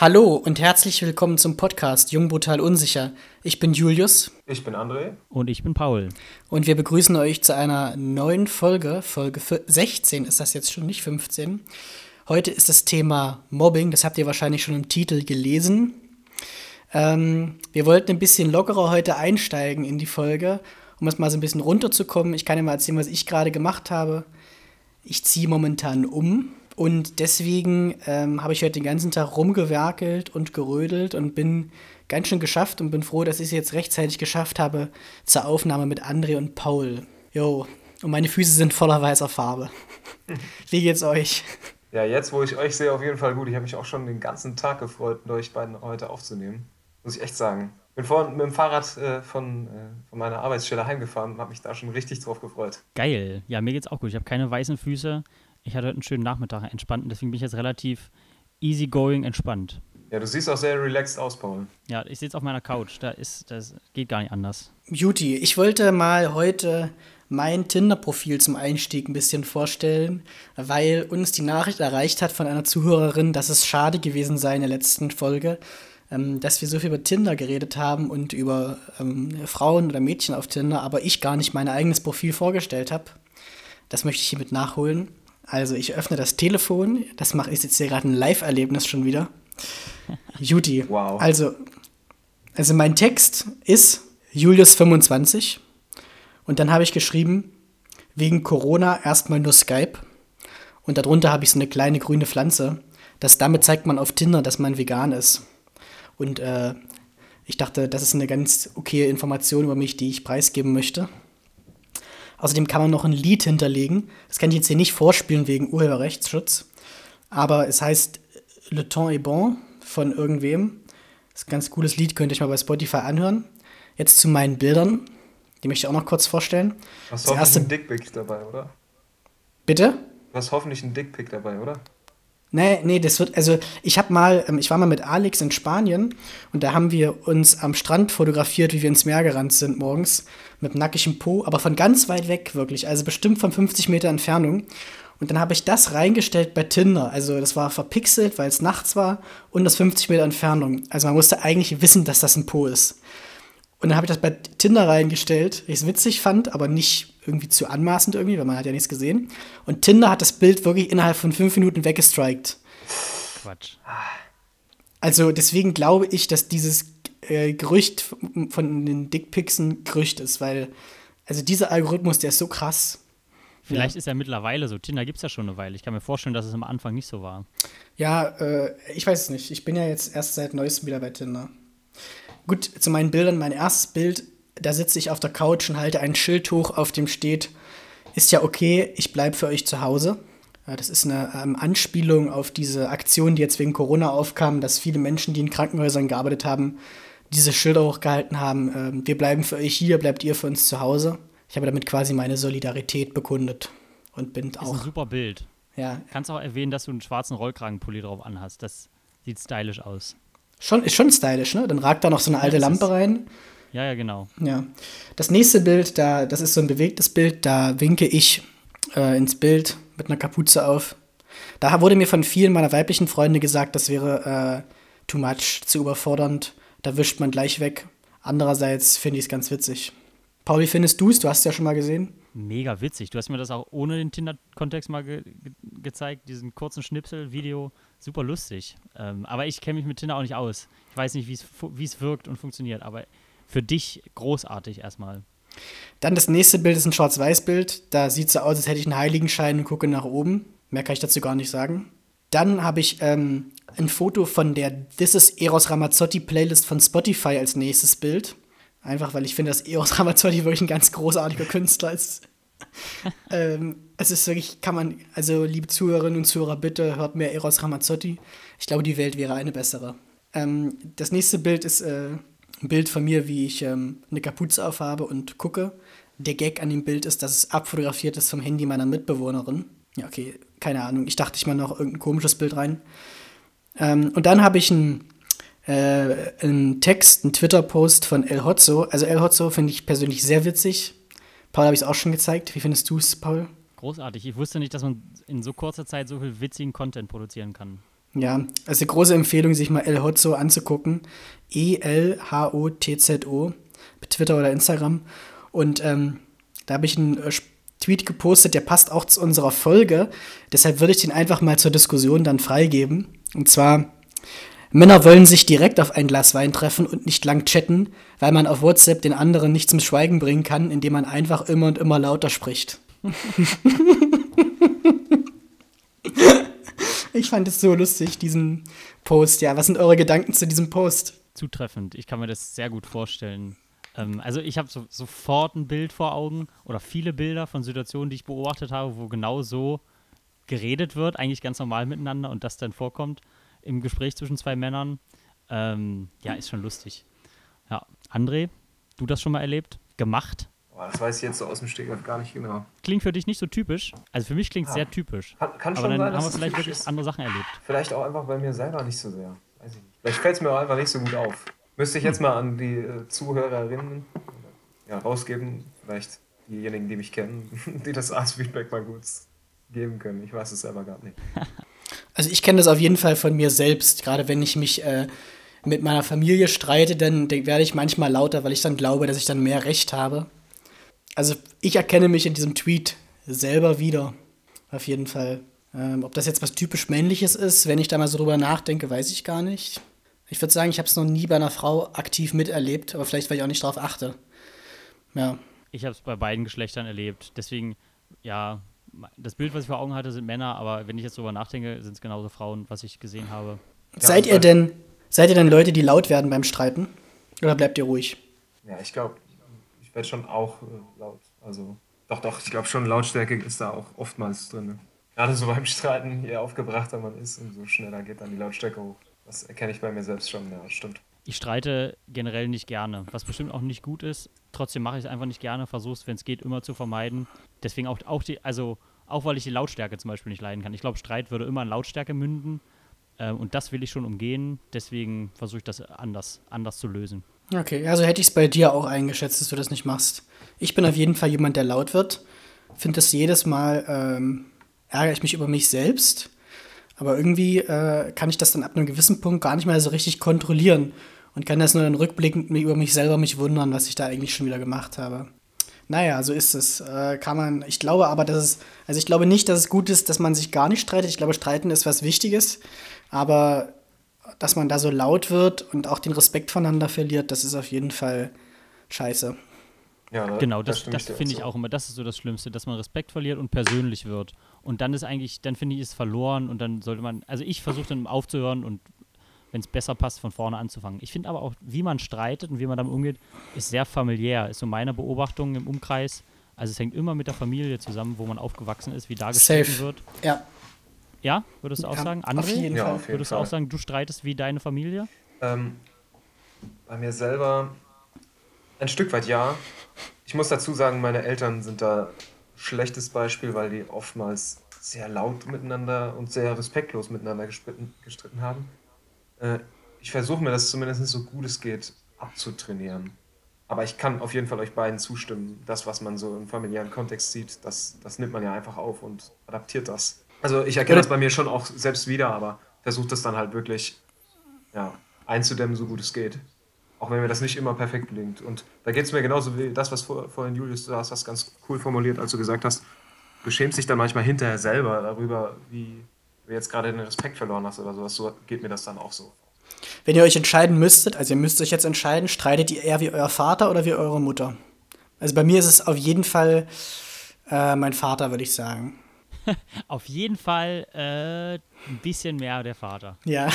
Hallo und herzlich willkommen zum Podcast Jung Brutal Unsicher. Ich bin Julius. Ich bin André. Und ich bin Paul. Und wir begrüßen euch zu einer neuen Folge. Folge 16 ist das jetzt schon, nicht 15. Heute ist das Thema Mobbing. Das habt ihr wahrscheinlich schon im Titel gelesen. Ähm, wir wollten ein bisschen lockerer heute einsteigen in die Folge, um es mal so ein bisschen runterzukommen. Ich kann ja mal erzählen, was ich gerade gemacht habe. Ich ziehe momentan um und deswegen ähm, habe ich heute den ganzen Tag rumgewerkelt und gerödelt und bin ganz schön geschafft und bin froh, dass ich es jetzt rechtzeitig geschafft habe zur Aufnahme mit André und Paul. Jo, und meine Füße sind voller weißer Farbe. Wie geht's euch? Ja, jetzt, wo ich euch sehe, auf jeden Fall gut. Ich habe mich auch schon den ganzen Tag gefreut, mit euch beiden heute aufzunehmen. Muss ich echt sagen. Bin vorhin mit dem Fahrrad äh, von, äh, von meiner Arbeitsstelle heimgefahren und habe mich da schon richtig drauf gefreut. Geil. Ja, mir geht's auch gut. Ich habe keine weißen Füße. Ich hatte heute einen schönen Nachmittag entspannt und deswegen bin ich jetzt relativ easygoing entspannt. Ja, du siehst auch sehr relaxed aus, Paul. Ja, ich sitze auf meiner Couch. Da ist, das geht gar nicht anders. Beauty, ich wollte mal heute mein Tinder-Profil zum Einstieg ein bisschen vorstellen, weil uns die Nachricht erreicht hat von einer Zuhörerin, dass es schade gewesen sei in der letzten Folge, ähm, dass wir so viel über Tinder geredet haben und über ähm, Frauen oder Mädchen auf Tinder, aber ich gar nicht mein eigenes Profil vorgestellt habe. Das möchte ich hiermit nachholen. Also ich öffne das Telefon, das mache ich jetzt hier gerade ein Live-Erlebnis schon wieder. Judy. Wow. Also, also mein Text ist Julius 25 und dann habe ich geschrieben, wegen Corona erstmal nur Skype und darunter habe ich so eine kleine grüne Pflanze. Das, damit zeigt man auf Tinder, dass man vegan ist. Und äh, ich dachte, das ist eine ganz okaye Information über mich, die ich preisgeben möchte. Außerdem kann man noch ein Lied hinterlegen. Das kann ich jetzt hier nicht vorspielen wegen Urheberrechtsschutz. Aber es heißt Le Temps est bon von irgendwem. Das ist ein ganz cooles Lied, könnt ihr euch mal bei Spotify anhören. Jetzt zu meinen Bildern. Die möchte ich auch noch kurz vorstellen. Hast hoffentlich ein Dickpick dabei, oder? Bitte? Du hast hoffentlich ein Dickpick dabei, oder? Nee, nee, das wird, also ich habe mal, ähm, ich war mal mit Alex in Spanien und da haben wir uns am Strand fotografiert, wie wir ins Meer gerannt sind morgens mit nackigem Po, aber von ganz weit weg wirklich, also bestimmt von 50 Meter Entfernung. Und dann habe ich das reingestellt bei Tinder. Also das war verpixelt, weil es nachts war und das 50 Meter Entfernung. Also man musste eigentlich wissen, dass das ein Po ist. Und dann habe ich das bei Tinder reingestellt, ich es witzig fand, aber nicht irgendwie zu anmaßend irgendwie, weil man hat ja nichts gesehen. Und Tinder hat das Bild wirklich innerhalb von fünf Minuten weggestrikt. Quatsch. Also deswegen glaube ich, dass dieses äh, Gerücht von den Dickpics ein Gerücht ist, weil also dieser Algorithmus, der ist so krass. Vielleicht ja. ist er mittlerweile so. Tinder gibt es ja schon eine Weile. Ich kann mir vorstellen, dass es am Anfang nicht so war. Ja, äh, ich weiß es nicht. Ich bin ja jetzt erst seit neuestem wieder bei Tinder. Gut, zu meinen Bildern. Mein erstes Bild da sitze ich auf der Couch und halte ein Schild hoch, auf dem steht, ist ja okay, ich bleibe für euch zu Hause. Das ist eine ähm, Anspielung auf diese Aktion, die jetzt wegen Corona aufkam, dass viele Menschen, die in Krankenhäusern gearbeitet haben, diese Schilder hochgehalten haben. Ähm, wir bleiben für euch hier, bleibt ihr für uns zu Hause. Ich habe damit quasi meine Solidarität bekundet und bin das auch. Ist ein super Bild. Ja. Kannst auch erwähnen, dass du einen schwarzen Rollkragenpulli drauf anhast. Das sieht stylisch aus. Schon, ist schon stylisch, ne? Dann ragt da noch so eine alte ja, Lampe rein. Ja, ja, genau. Ja. Das nächste Bild, da, das ist so ein bewegtes Bild, da winke ich äh, ins Bild mit einer Kapuze auf. Da wurde mir von vielen meiner weiblichen Freunde gesagt, das wäre äh, too much, zu überfordernd. Da wischt man gleich weg. Andererseits finde ich es ganz witzig. Paul, wie findest du es? Du hast es ja schon mal gesehen. Mega witzig. Du hast mir das auch ohne den Tinder-Kontext mal ge ge gezeigt, diesen kurzen Schnipsel-Video. Super lustig. Ähm, aber ich kenne mich mit Tinder auch nicht aus. Ich weiß nicht, wie es wirkt und funktioniert, aber für dich großartig erstmal. Dann das nächste Bild ist ein Schwarz-Weiß-Bild. Da sieht es so aus, als hätte ich einen Heiligenschein und gucke nach oben. Mehr kann ich dazu gar nicht sagen. Dann habe ich ähm, ein Foto von der This is Eros Ramazzotti Playlist von Spotify als nächstes Bild. Einfach weil ich finde, dass Eros Ramazzotti wirklich ein ganz großartiger Künstler ist. ähm, es ist wirklich, kann man, also liebe Zuhörerinnen und Zuhörer, bitte hört mehr Eros Ramazzotti. Ich glaube, die Welt wäre eine bessere. Ähm, das nächste Bild ist äh, ein Bild von mir, wie ich ähm, eine Kapuze aufhabe und gucke. Der Gag an dem Bild ist, dass es abfotografiert ist vom Handy meiner Mitbewohnerin. Ja, okay, keine Ahnung. Ich dachte, ich mal noch irgendein komisches Bild rein. Ähm, und dann habe ich einen, äh, einen Text, einen Twitter-Post von El Hotzo. Also El Hotzo finde ich persönlich sehr witzig. Paul habe ich es auch schon gezeigt. Wie findest du es, Paul? Großartig. Ich wusste nicht, dass man in so kurzer Zeit so viel witzigen Content produzieren kann. Ja, also große Empfehlung, sich mal El Hotzo anzugucken. E-L-H-O-T-Z-O. Bei Twitter oder Instagram. Und ähm, da habe ich einen äh, Tweet gepostet, der passt auch zu unserer Folge. Deshalb würde ich den einfach mal zur Diskussion dann freigeben. Und zwar, Männer wollen sich direkt auf ein Glas Wein treffen und nicht lang chatten, weil man auf WhatsApp den anderen nicht zum Schweigen bringen kann, indem man einfach immer und immer lauter spricht. ich fand es so lustig, diesen Post. Ja, was sind eure Gedanken zu diesem Post? Zutreffend. Ich kann mir das sehr gut vorstellen. Ähm, also ich habe so, sofort ein Bild vor Augen oder viele Bilder von Situationen, die ich beobachtet habe, wo genau so geredet wird, eigentlich ganz normal miteinander und das dann vorkommt im Gespräch zwischen zwei Männern. Ähm, ja, ist schon lustig. Ja, André, du das schon mal erlebt? Gemacht? Boah, das weiß ich jetzt so aus dem Stegreif gar nicht genau. Klingt für dich nicht so typisch. Also für mich klingt es Ah. sehr typisch. Kann, kann Aber schon dann sein, dass haben wir vielleicht wirklich ist. andere Sachen erlebt. Vielleicht auch einfach bei mir selber nicht so sehr. Weiß ich nicht. Vielleicht fällt es mir auch einfach nicht so gut auf. Müsste ich jetzt mal an die äh, Zuhörerinnen ja, rausgeben. Vielleicht diejenigen, die mich kennen, die das als Feedback mal gut geben können. Ich weiß es selber gar nicht. Also ich kenne das auf jeden Fall von mir selbst. Gerade wenn ich mich äh, mit meiner Familie streite, dann werde ich manchmal lauter, weil ich dann glaube, dass ich dann mehr Recht habe. Also ich erkenne mich in diesem Tweet selber wieder. Auf jeden Fall. Ähm, ob das jetzt was typisch Männliches ist, wenn ich da mal so drüber nachdenke, weiß ich gar nicht. Ich würde sagen, ich habe es noch nie bei einer Frau aktiv miterlebt, aber vielleicht, weil ich auch nicht darauf achte. Ja. Ich habe es bei beiden Geschlechtern erlebt. Deswegen, ja, das Bild, was ich vor Augen hatte, sind Männer, aber wenn ich jetzt drüber nachdenke, sind es genauso Frauen, was ich gesehen habe. seid ihr denn, seid ihr denn Leute, die laut werden beim Streiten? Oder bleibt ihr ruhig? Ja, ich glaube, ich werde schon auch äh, laut. Also, doch, doch, ich glaube schon, Lautstärke ist da auch oftmals drin. Gerade so beim Streiten, je aufgebrachter man ist, umso schneller geht dann die Lautstärke hoch. Das erkenne ich bei mir selbst schon, ja, stimmt. Ich streite generell nicht gerne, was bestimmt auch nicht gut ist. Trotzdem mache ich es einfach nicht gerne, versuche es, wenn es geht, immer zu vermeiden. Deswegen auch, auch die, also auch weil ich die Lautstärke zum Beispiel nicht leiden kann. Ich glaube, Streit würde immer in Lautstärke münden. Ähm, und das will ich schon umgehen. Deswegen versuche ich das anders, anders zu lösen. Okay, also hätte ich es bei dir auch eingeschätzt, dass du das nicht machst. Ich bin auf jeden Fall jemand, der laut wird. Finde das jedes Mal, ähm, ärgere ich mich über mich selbst. Aber irgendwie äh, kann ich das dann ab einem gewissen Punkt gar nicht mehr so richtig kontrollieren. Und kann das nur dann rückblickend über mich selber mich wundern, was ich da eigentlich schon wieder gemacht habe. Naja, so ist es. Äh, kann man, ich glaube aber, dass es, also ich glaube nicht, dass es gut ist, dass man sich gar nicht streitet. Ich glaube, streiten ist was Wichtiges. Aber dass man da so laut wird und auch den Respekt voneinander verliert, das ist auf jeden Fall scheiße. Ja, da- Genau, da das, das dir finde ich auch immer. Das ist so das Schlimmste, dass man Respekt verliert und persönlich wird. Und dann ist eigentlich, dann finde ich es verloren und dann sollte man, also ich versuche dann aufzuhören und wenn es besser passt, von vorne anzufangen. Ich finde aber auch, wie man streitet und wie man damit umgeht, ist sehr familiär. Ist so meine Beobachtung im Umkreis. Also es hängt immer mit der Familie zusammen, wo man aufgewachsen ist, wie da gestritten wird. Ja, Ja, würdest du auch Ja, sagen? auf André, jeden Ja, Fall. auf jeden würdest du Fall. auch sagen, du streitest wie deine Familie? Ähm, bei mir selber ein Stück weit ja. Ich muss dazu sagen, meine Eltern sind da schlechtes Beispiel, weil die oftmals sehr laut miteinander und sehr respektlos miteinander gestritten, gestritten haben. Äh, ich versuche mir das zumindest so gut es geht abzutrainieren. Aber ich kann auf jeden Fall euch beiden zustimmen. Das, was man so im familiären Kontext sieht, das, das nimmt man ja einfach auf und adaptiert das. Also ich erkenne das bei mir schon auch selbst wieder, aber versuche das dann halt wirklich ja, einzudämmen, so gut es geht. Auch wenn mir das nicht immer perfekt gelingt. Und da geht es mir genauso wie das, was vor, vorhin Julius, du hast das ganz cool formuliert, als du gesagt hast, du schämst dich dann manchmal hinterher selber darüber, wie du jetzt gerade den Respekt verloren hast oder sowas. So geht mir das dann auch so. Wenn ihr euch entscheiden müsstet, also ihr müsst euch jetzt entscheiden, streitet ihr eher wie euer Vater oder wie eure Mutter? Also bei mir ist es auf jeden Fall äh, mein Vater, würde ich sagen. Auf jeden Fall äh, ein bisschen mehr der Vater. Ja.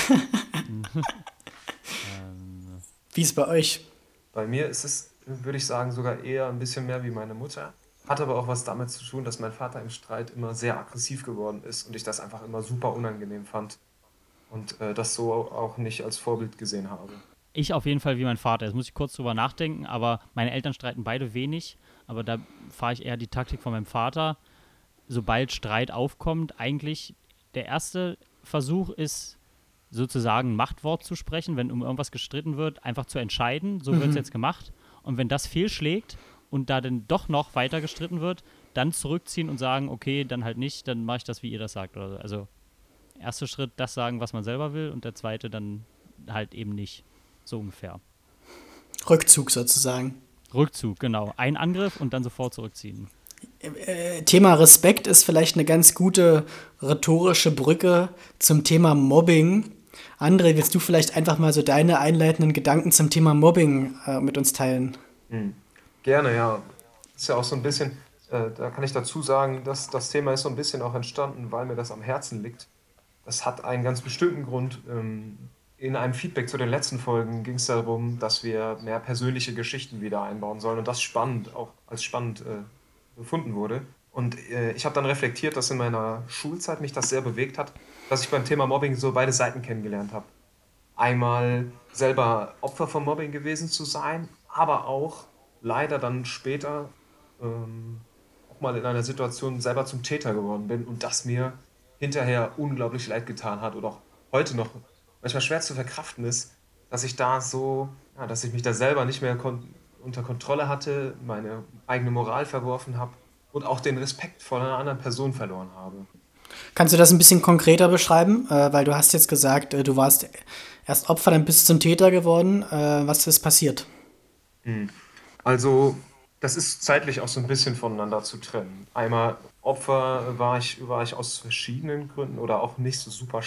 wie ist es bei euch? Bei mir ist es, würde ich sagen, sogar eher ein bisschen mehr wie meine Mutter. Hat aber auch was damit zu tun, dass mein Vater im Streit immer sehr aggressiv geworden ist und ich das einfach immer super unangenehm fand. Und äh, das so auch nicht als Vorbild gesehen habe. Ich auf jeden Fall wie mein Vater. Jetzt muss ich kurz drüber nachdenken, aber meine Eltern streiten beide wenig. Aber da fahre ich eher die Taktik von meinem Vater. Sobald Streit aufkommt, eigentlich der erste Versuch ist, sozusagen Machtwort zu sprechen, wenn um irgendwas gestritten wird, einfach zu entscheiden, so wird es jetzt gemacht. Und wenn das fehlschlägt und da dann doch noch weiter gestritten wird, dann zurückziehen und sagen, okay, dann halt nicht, dann mache ich das, wie ihr das sagt. So. Also erste Schritt das sagen, was man selber will und der zweite dann halt eben nicht. So ungefähr. Rückzug sozusagen. Rückzug, genau. Ein Angriff und dann sofort zurückziehen. Äh, Thema Respekt ist vielleicht eine ganz gute rhetorische Brücke zum Thema Mobbing. André, willst du vielleicht einfach mal so deine einleitenden Gedanken zum Thema Mobbing äh, mit uns teilen? Mhm. Gerne, ja. Ist ja auch so ein bisschen, äh, da kann ich dazu sagen, dass das Thema ist so ein bisschen auch entstanden, weil mir das am Herzen liegt. Das hat einen ganz bestimmten Grund. Ähm, in einem Feedback zu den letzten Folgen ging es darum, dass wir mehr persönliche Geschichten wieder einbauen sollen und das spannend, auch als spannend äh, befunden wurde. Und äh, ich habe dann reflektiert, dass in meiner Schulzeit mich das sehr bewegt hat, dass ich beim Thema Mobbing so beide Seiten kennengelernt habe. Einmal selber Opfer von Mobbing gewesen zu sein, aber auch leider dann später ähm, auch mal in einer Situation selber zum Täter geworden bin und das mir hinterher unglaublich leid getan hat oder auch heute noch manchmal schwer zu verkraften ist, dass ich da so, ja, dass ich mich da selber nicht mehr kon unter Kontrolle hatte, meine eigene Moral verworfen habe und auch den Respekt vor einer anderen Person verloren habe. Kannst du das ein bisschen konkreter beschreiben? Äh, weil du hast jetzt gesagt, äh, du warst erst Opfer, dann bist du zum Täter geworden. Äh, was ist passiert? Hm. Also, das ist zeitlich auch so ein bisschen voneinander zu trennen. Einmal Opfer war ich, war ich aus verschiedenen Gründen oder auch nicht so super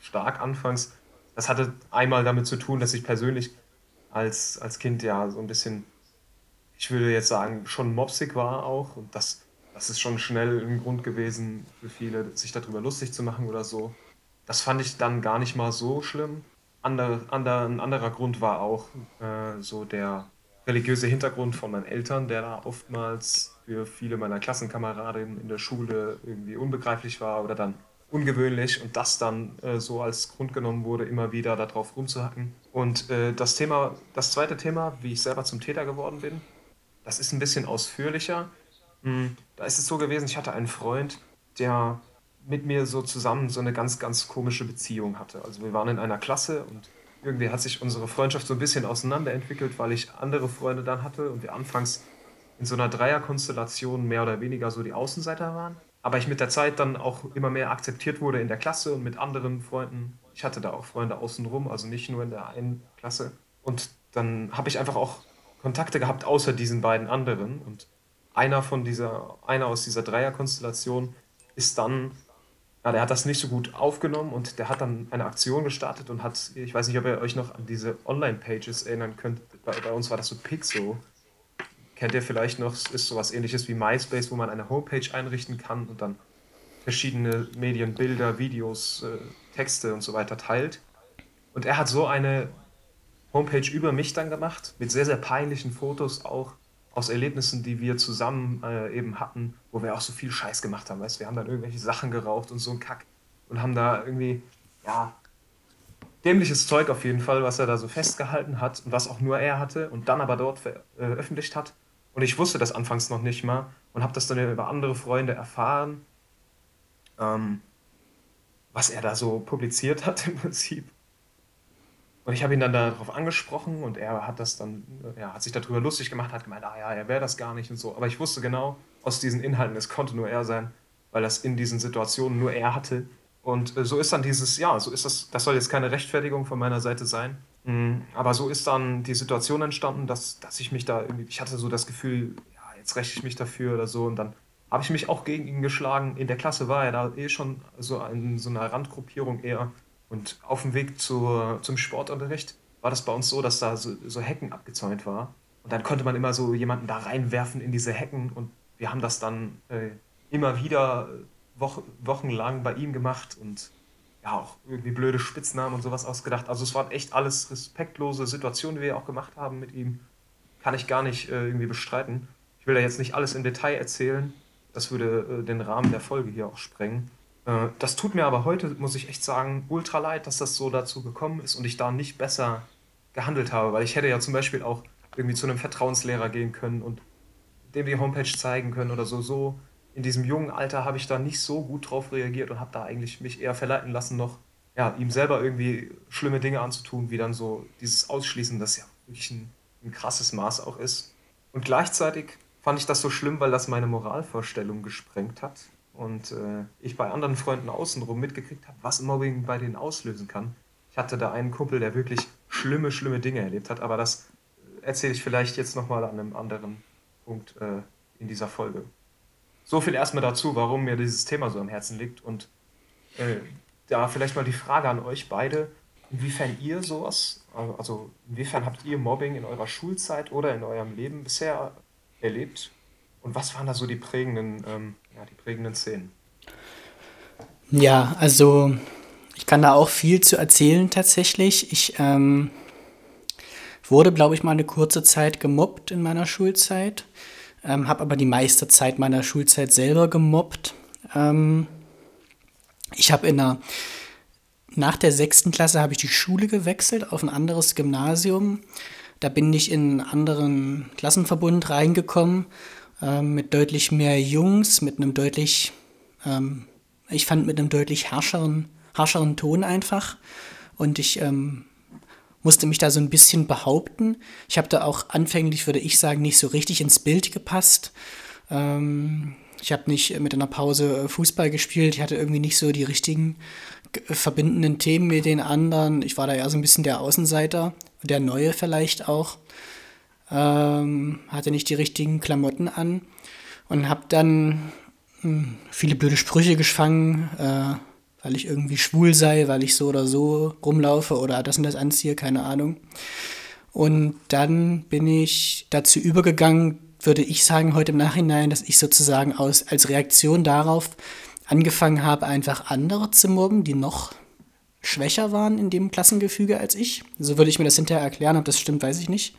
stark anfangs. Das hatte einmal damit zu tun, dass ich persönlich als, als Kind ja so ein bisschen, ich würde jetzt sagen, schon mopsig war auch. Und das, das ist schon schnell ein Grund gewesen für viele, sich darüber lustig zu machen oder so. Das fand ich dann gar nicht mal so schlimm. Ander, ander, ein anderer Grund war auch äh, so der religiöse Hintergrund von meinen Eltern, der da oftmals für viele meiner Klassenkameradinnen in der Schule irgendwie unbegreiflich war oder dann ungewöhnlich und das dann äh, so als Grund genommen wurde, immer wieder darauf rumzuhacken. Und äh, das Thema, das zweite Thema, wie ich selber zum Täter geworden bin, das ist ein bisschen ausführlicher. Mhm. Da ist es so gewesen, ich hatte einen Freund, der mit mir so zusammen so eine ganz, ganz komische Beziehung hatte. Also wir waren in einer Klasse und irgendwie hat sich unsere Freundschaft so ein bisschen auseinanderentwickelt, weil ich andere Freunde dann hatte und wir anfangs in so einer Dreierkonstellation mehr oder weniger so die Außenseiter waren aber ich mit der Zeit dann auch immer mehr akzeptiert wurde in der Klasse und mit anderen Freunden. Ich hatte da auch Freunde außenrum, also nicht nur in der einen Klasse. Und dann habe ich einfach auch Kontakte gehabt außer diesen beiden anderen. Und einer von dieser, einer aus dieser Dreierkonstellation ist dann, ja, der hat das nicht so gut aufgenommen und der hat dann eine Aktion gestartet und hat, ich weiß nicht, ob ihr euch noch an diese Online-Pages erinnern könnt. Bei, bei uns war das so Pixo kennt ihr vielleicht noch, ist sowas ähnliches wie MySpace, wo man eine Homepage einrichten kann und dann verschiedene Medien, Bilder, Videos, äh, Texte und so weiter teilt. Und er hat so eine Homepage über mich dann gemacht, mit sehr, sehr peinlichen Fotos auch aus Erlebnissen, die wir zusammen äh, eben hatten, wo wir auch so viel Scheiß gemacht haben. Weißt? Wir haben dann irgendwelche Sachen geraucht und so ein Kack und haben da irgendwie, ja, dämliches Zeug auf jeden Fall, was er da so festgehalten hat und was auch nur er hatte und dann aber dort veröffentlicht äh, hat. Und ich wusste das anfangs noch nicht mal und habe das dann über andere Freunde erfahren, ähm, was er da so publiziert hat im Prinzip. Und ich habe ihn dann darauf angesprochen und er hat das dann, ja, hat sich darüber lustig gemacht, hat gemeint, ah ja, er wäre das gar nicht und so. Aber ich wusste genau aus diesen Inhalten, es konnte nur er sein, weil das in diesen Situationen nur er hatte. Und äh, so ist dann dieses, ja, so ist das, das soll jetzt keine Rechtfertigung von meiner Seite sein. Aber so ist dann die Situation entstanden, dass, dass ich mich da irgendwie, ich hatte so das Gefühl, ja, jetzt räche ich mich dafür oder so. Und dann habe ich mich auch gegen ihn geschlagen. In der Klasse war er da eh schon so in so einer Randgruppierung eher. Und auf dem Weg zur, zum Sportunterricht war das bei uns so, dass da so, so Hecken abgezäunt war. Und dann konnte man immer so jemanden da reinwerfen in diese Hecken. Und wir haben das dann äh, immer wieder Wochen, wochenlang bei ihm gemacht. Und ja auch irgendwie blöde Spitznamen und sowas ausgedacht. Also es waren echt alles respektlose Situationen, die wir auch gemacht haben mit ihm. Kann ich gar nicht äh, irgendwie bestreiten. Ich will da jetzt nicht alles im Detail erzählen. Das würde äh, den Rahmen der Folge hier auch sprengen. Äh, das tut mir aber heute, muss ich echt sagen, ultra leid, dass das so dazu gekommen ist und ich da nicht besser gehandelt habe, weil ich hätte ja zum Beispiel auch irgendwie zu einem Vertrauenslehrer gehen können und dem die Homepage zeigen können oder so. So in diesem jungen Alter habe ich da nicht so gut drauf reagiert und habe da eigentlich mich eher verleiten lassen, noch ja, ihm selber irgendwie schlimme Dinge anzutun, wie dann so dieses Ausschließen, das ja wirklich ein, ein krasses Maß auch ist. Und gleichzeitig fand ich das so schlimm, weil das meine Moralvorstellung gesprengt hat und äh, ich bei anderen Freunden außenrum mitgekriegt habe, was Mobbing bei denen auslösen kann. Ich hatte da einen Kumpel, der wirklich schlimme, schlimme Dinge erlebt hat, aber das erzähle ich vielleicht jetzt nochmal an einem anderen Punkt äh, in dieser Folge. So viel erstmal dazu, warum mir dieses Thema so am Herzen liegt und äh, da vielleicht mal die Frage an euch beide, inwiefern ihr sowas, also inwiefern habt ihr Mobbing in eurer Schulzeit oder in eurem Leben bisher erlebt und was waren da so die prägenden, ähm, ja, die prägenden Szenen? Ja, also ich kann da auch viel zu erzählen tatsächlich. Ich ähm, wurde, glaube ich, mal eine kurze Zeit gemobbt in meiner Schulzeit, ähm, habe aber die meiste Zeit meiner Schulzeit selber gemobbt. Ähm, ich habe in der nach der sechsten Klasse habe ich die Schule gewechselt auf ein anderes Gymnasium. Da bin ich in einen anderen Klassenverbund reingekommen äh, mit deutlich mehr Jungs, mit einem deutlich, ähm, ich fand mit einem deutlich harscheren, harscheren Ton einfach. Und ich ähm, musste mich da so ein bisschen behaupten. Ich habe da auch anfänglich, würde ich sagen, nicht so richtig ins Bild gepasst. Ähm, ich habe nicht mit einer Pause Fußball gespielt. Ich hatte irgendwie nicht so die richtigen verbindenden Themen mit den anderen. Ich war da eher so ein bisschen der Außenseiter, der Neue vielleicht auch. Ähm, hatte nicht die richtigen Klamotten an und habe dann mh, hm, viele blöde Sprüche gefangen. Äh, weil ich irgendwie schwul sei, weil ich so oder so rumlaufe oder das und das anziehe, keine Ahnung. Und dann bin ich dazu übergegangen, würde ich sagen, heute im Nachhinein, dass ich sozusagen aus, als Reaktion darauf angefangen habe, einfach andere zu mobben, die noch schwächer waren in dem Klassengefüge als ich. So würde ich mir das hinterher erklären, ob das stimmt, weiß ich nicht.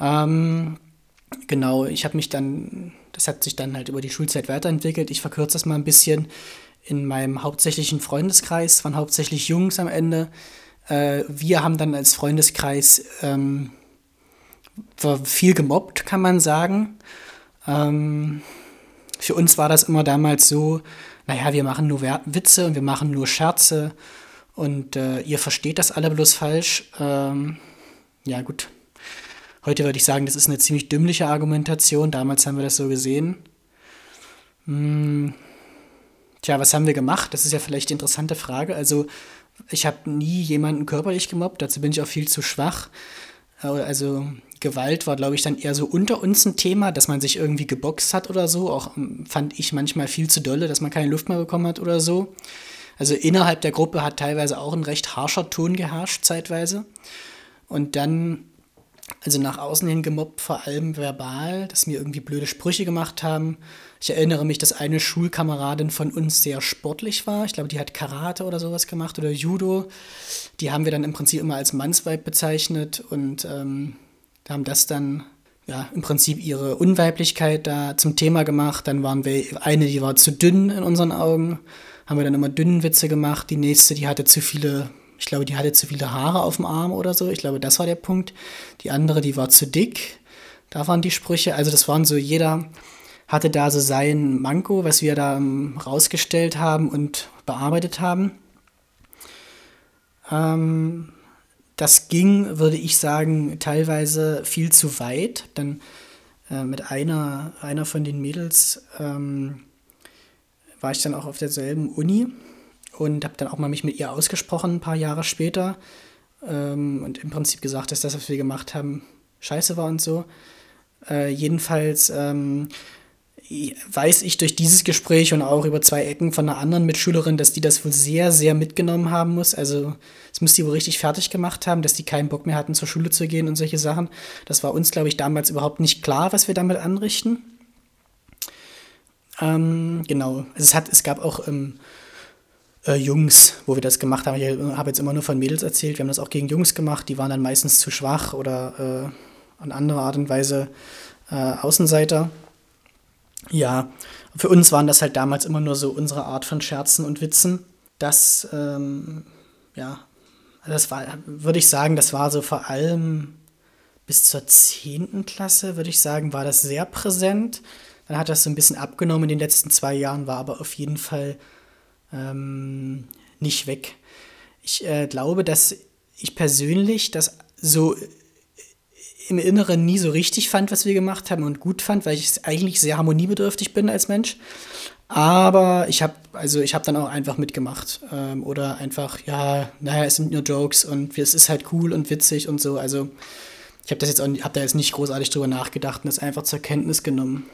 Ähm, genau, ich habe mich dann, das hat sich dann halt über die Schulzeit weiterentwickelt. Ich verkürze das mal ein bisschen in meinem hauptsächlichen Freundeskreis, waren hauptsächlich Jungs am Ende. Äh, wir haben dann als Freundeskreis ähm, viel gemobbt, kann man sagen. Ähm, für uns war das immer damals so, naja, wir machen nur Witze und wir machen nur Scherze und äh, ihr versteht das alle bloß falsch. Ähm, ja, gut. Heute würde ich sagen, das ist eine ziemlich dümmliche Argumentation. Damals haben wir das so gesehen. Hm Tja, was haben wir gemacht? Das ist ja vielleicht die interessante Frage. Also, ich habe nie jemanden körperlich gemobbt, dazu bin ich auch viel zu schwach. Äh, also, Gewalt war, glaube ich, dann eher so unter uns ein Thema, dass man sich irgendwie geboxt hat oder so. Auch ähm, fand ich manchmal viel zu dolle, dass man keine Luft mehr bekommen hat oder so. Also innerhalb der Gruppe hat teilweise auch ein recht harscher Ton geherrscht, zeitweise. Und dann also nach außen hin gemobbt, vor allem verbal, dass mir irgendwie blöde Sprüche gemacht haben. Ich erinnere mich, dass eine Schulkameradin von uns sehr sportlich war. Ich glaube, die hat Karate oder sowas gemacht oder Judo. Die haben wir dann im Prinzip immer als Mannsweib bezeichnet und ähm, haben das dann ja, im Prinzip ihre Unweiblichkeit da zum Thema gemacht. Dann waren wir, eine, die war zu dünn in unseren Augen, haben wir dann immer dünnen Witze gemacht. Die nächste, die hatte zu viele ich glaube, die hatte zu viele Haare auf dem Arm oder so. Ich glaube, das war der Punkt. Die andere, die war zu dick. Da waren die Sprüche. Also das waren so, jeder hatte da so sein Manko, was wir da um, rausgestellt haben und bearbeitet haben. Ähm, das ging, würde ich sagen, teilweise viel zu weit. Dann äh, mit einer, einer von den Mädels ähm, war ich dann auch auf derselben Uni und habe dann auch mal mich mit ihr ausgesprochen, ein paar Jahre später. Ähm, und im Prinzip gesagt, dass das, was wir gemacht haben, scheiße war und so. Äh, jedenfalls ähm, weiß ich durch dieses Gespräch und auch über zwei Ecken von einer anderen Mitschülerin, dass die das wohl sehr, sehr mitgenommen haben muss. Also es muss die wohl richtig fertig gemacht haben, dass die keinen Bock mehr hatten, zur Schule zu gehen und solche Sachen. Das war uns, glaube ich, damals überhaupt nicht klar, was wir damit anrichten. Ähm, genau. Also es, hat, es gab auch ähm, äh, Jungs, wo wir das gemacht haben. Ich habe jetzt immer nur von Mädels erzählt. Wir haben das auch gegen Jungs gemacht. Die waren dann meistens zu schwach oder äh, an andere Art und Weise äh, Außenseiter. Ja, für uns waren das halt damals immer nur so unsere Art von Scherzen und Witzen. Das, ähm, ja, das war, würde ich sagen, das war so vor allem bis zur 10. Klasse, würde ich sagen, war das sehr präsent. Dann hat das so ein bisschen abgenommen in den letzten zwei Jahren, war aber auf jeden Fall ähm, nicht weg. Ich äh, glaube, dass ich persönlich das so im Inneren nie so richtig fand, was wir gemacht haben und gut fand, weil ich eigentlich sehr harmoniebedürftig bin als Mensch. Aber ich habe also ich habe dann auch einfach mitgemacht ähm, oder einfach ja, naja, es sind nur Jokes und es ist halt cool und witzig und so. Also ich habe das jetzt auch, habe da jetzt nicht großartig drüber nachgedacht und das einfach zur Kenntnis genommen.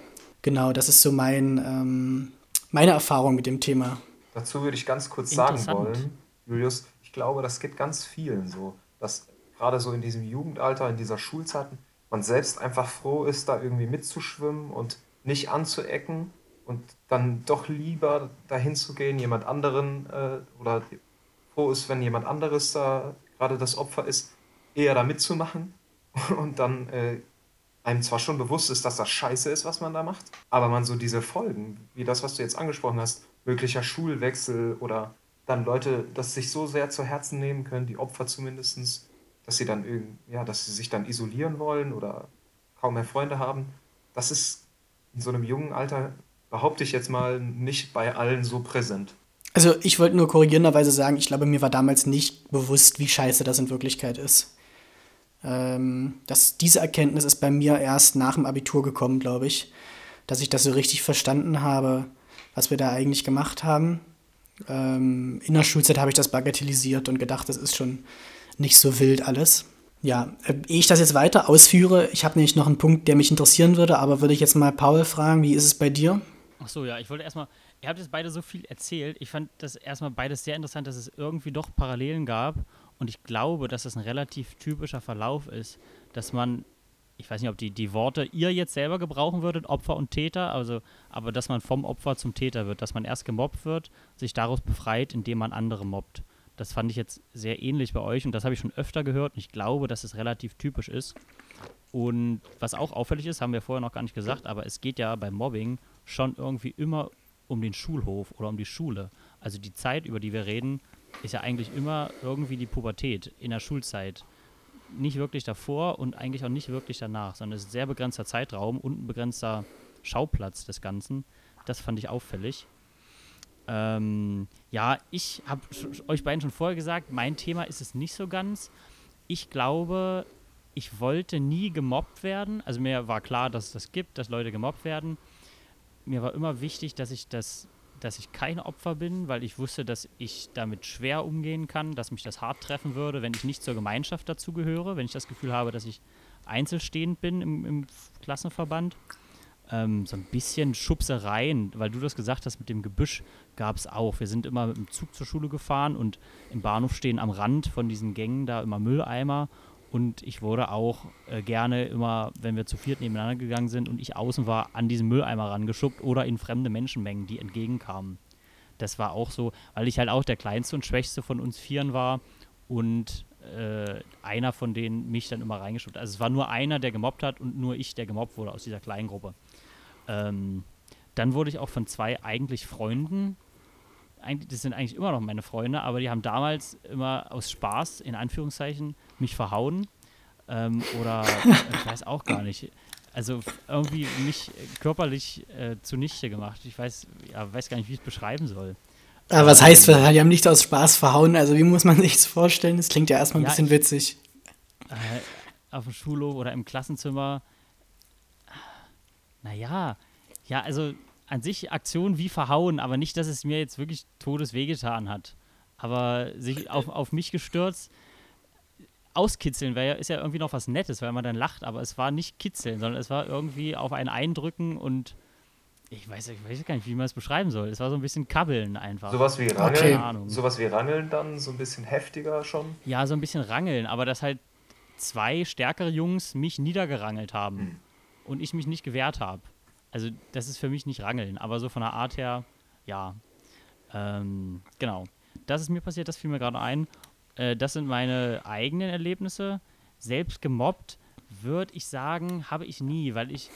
Genau, das ist so mein ähm, meine Erfahrung mit dem Thema. Dazu würde ich ganz kurz sagen wollen, Julius, ich glaube, das geht ganz vielen so, dass gerade so in diesem Jugendalter, in dieser Schulzeit, man selbst einfach froh ist, da irgendwie mitzuschwimmen und nicht anzuecken und dann doch lieber dahin zu gehen, jemand anderen äh, oder froh ist, wenn jemand anderes da gerade das Opfer ist, eher da mitzumachen. Und dann äh, einem zwar schon bewusst ist, dass das scheiße ist, was man da macht, aber man so diese Folgen, wie das, was du jetzt angesprochen hast, möglicher Schulwechsel oder dann Leute das sich so sehr zu Herzen nehmen können, die Opfer zumindest, dass sie dann ja, dass sie sich dann isolieren wollen oder kaum mehr Freunde haben. Das ist in so einem jungen Alter, behaupte ich jetzt mal, nicht bei allen so präsent. Also ich wollte nur korrigierenderweise sagen, ich glaube, mir war damals nicht bewusst, wie scheiße das in Wirklichkeit ist. Ähm, das, diese Erkenntnis ist bei mir erst nach dem Abitur gekommen, glaube ich, dass ich das so richtig verstanden habe, was wir da eigentlich gemacht haben. Ähm, in der Schulzeit habe ich das bagatellisiert und gedacht, das ist schon nicht so wild alles. Ja, äh, ehe ich das jetzt weiter ausführe, ich habe nämlich noch einen Punkt, der mich interessieren würde, aber würde ich jetzt mal Paul fragen, wie ist es bei dir? Ach so, ja, ich wollte erstmal, ihr habt jetzt beide so viel erzählt. Ich fand das erstmal beides sehr interessant, dass es irgendwie doch Parallelen gab. Und ich glaube, dass das ein relativ typischer Verlauf ist, dass man ich weiß nicht, ob die, die Worte ihr jetzt selber gebrauchen würdet, Opfer und Täter, also, aber dass man vom Opfer zum Täter wird, dass man erst gemobbt wird, sich daraus befreit, indem man andere mobbt. Das fand ich jetzt sehr ähnlich bei euch und das habe ich schon öfter gehört und ich glaube, dass es relativ typisch ist. Und was auch auffällig ist, haben wir vorher noch gar nicht gesagt, aber es geht ja beim Mobbing schon irgendwie immer um den Schulhof oder um die Schule. Also die Zeit, über die wir reden, ist ja eigentlich immer irgendwie die Pubertät in der Schulzeit nicht wirklich davor und eigentlich auch nicht wirklich danach, sondern es ist ein sehr begrenzter Zeitraum und ein begrenzter Schauplatz des Ganzen. Das fand ich auffällig. Ähm, ja, ich habe euch beiden schon vorher gesagt, mein Thema ist es nicht so ganz. Ich glaube, ich wollte nie gemobbt werden. Also mir war klar, dass es das gibt, dass Leute gemobbt werden. Mir war immer wichtig, dass ich das dass ich kein Opfer bin, weil ich wusste, dass ich damit schwer umgehen kann, dass mich das hart treffen würde, wenn ich nicht zur Gemeinschaft dazugehöre, wenn ich das Gefühl habe, dass ich einzelstehend bin im, im Klassenverband. Ähm, so ein bisschen Schubsereien, weil du das gesagt hast mit dem Gebüsch, gab es auch. Wir sind immer mit dem Zug zur Schule gefahren und im Bahnhof stehen am Rand von diesen Gängen da immer Mülleimer und ich wurde auch äh, gerne immer, wenn wir zu viert nebeneinander gegangen sind und ich außen war, an diesen Mülleimer rangeschubbt oder in fremde Menschenmengen, die entgegenkamen. Das war auch so, weil ich halt auch der kleinste und schwächste von uns Vieren war und äh, einer von denen mich dann immer reingeschubbt. Also es war nur einer, der gemobbt hat und nur ich, der gemobbt wurde aus dieser kleinen Gruppe. Ähm, dann wurde ich auch von zwei eigentlich Freunden eigentlich, das sind eigentlich immer noch meine Freunde, aber die haben damals immer aus Spaß, in Anführungszeichen, mich verhauen. Ähm, oder ich weiß auch gar nicht. Also irgendwie mich körperlich äh, zunichte gemacht. Ich weiß, ja, weiß gar nicht, wie ich es beschreiben soll. Aber was heißt, ähm, die haben nicht aus Spaß verhauen? Also wie muss man sich das vorstellen? Das klingt ja erstmal ein ja, bisschen ich, witzig. Äh, auf dem Schulhof oder im Klassenzimmer. Naja, ja, also an sich Aktion wie verhauen, aber nicht, dass es mir jetzt wirklich Todesweh getan hat. Aber sich auf, auf mich gestürzt, auskitzeln wäre ja, ist ja irgendwie noch was Nettes, weil man dann lacht, aber es war nicht kitzeln, sondern es war irgendwie auf einen eindrücken und ich weiß, ich weiß gar nicht, wie man es beschreiben soll. Es war so ein bisschen kabbeln einfach. Sowas wie Rangeln, okay. sowas wie Rangeln dann, so ein bisschen heftiger schon? Ja, so ein bisschen Rangeln, aber dass halt zwei stärkere Jungs mich niedergerangelt haben hm. Und ich mich nicht gewehrt habe. Also das ist für mich nicht Rangeln, aber so von der Art her, ja. Ähm, genau. Das ist mir passiert, das fiel mir gerade ein. Äh, das sind meine eigenen Erlebnisse. Selbst gemobbt, würde ich sagen, habe ich nie, weil ich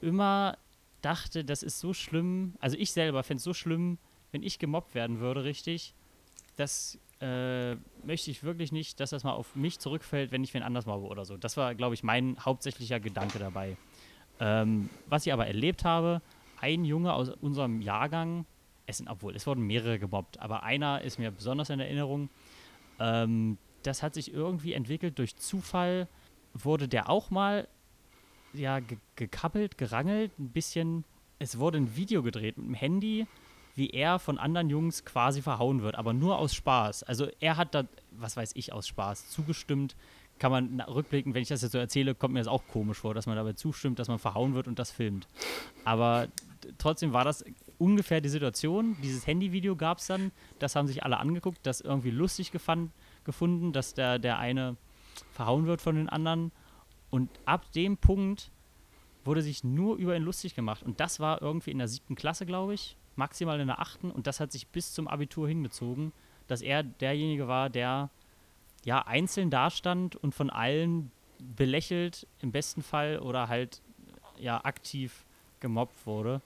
immer dachte, das ist so schlimm. Also ich selber fände es so schlimm, wenn ich gemobbt werden würde, richtig. Das äh, möchte ich wirklich nicht, dass das mal auf mich zurückfällt, wenn ich wen anders mobbe oder so. Das war, glaube ich, mein hauptsächlicher Gedanke dabei. Ähm, was ich aber erlebt habe, ein Junge aus unserem Jahrgang, es sind, obwohl, es wurden mehrere gemobbt, aber einer ist mir besonders in Erinnerung. Ähm, das hat sich irgendwie entwickelt durch Zufall, wurde der auch mal ja, ge gekappelt, gerangelt, ein bisschen es wurde ein Video gedreht mit dem Handy, wie er von anderen Jungs quasi verhauen wird, aber nur aus Spaß. Also er hat da, was weiß ich, aus Spaß zugestimmt. Kann man rückblicken, wenn ich das jetzt so erzähle, kommt mir das auch komisch vor, dass man dabei zustimmt, dass man verhauen wird und das filmt. Aber trotzdem war das ungefähr die Situation. Dieses Handyvideo gab es dann, das haben sich alle angeguckt, das irgendwie lustig gefand, gefunden, dass der, der eine verhauen wird von den anderen. Und ab dem Punkt wurde sich nur über ihn lustig gemacht. Und das war irgendwie in der siebten Klasse, glaube ich, maximal in der achten. Und das hat sich bis zum Abitur hingezogen, dass er derjenige war, der ja einzeln dastand und von allen belächelt im besten Fall oder halt ja aktiv gemobbt wurde.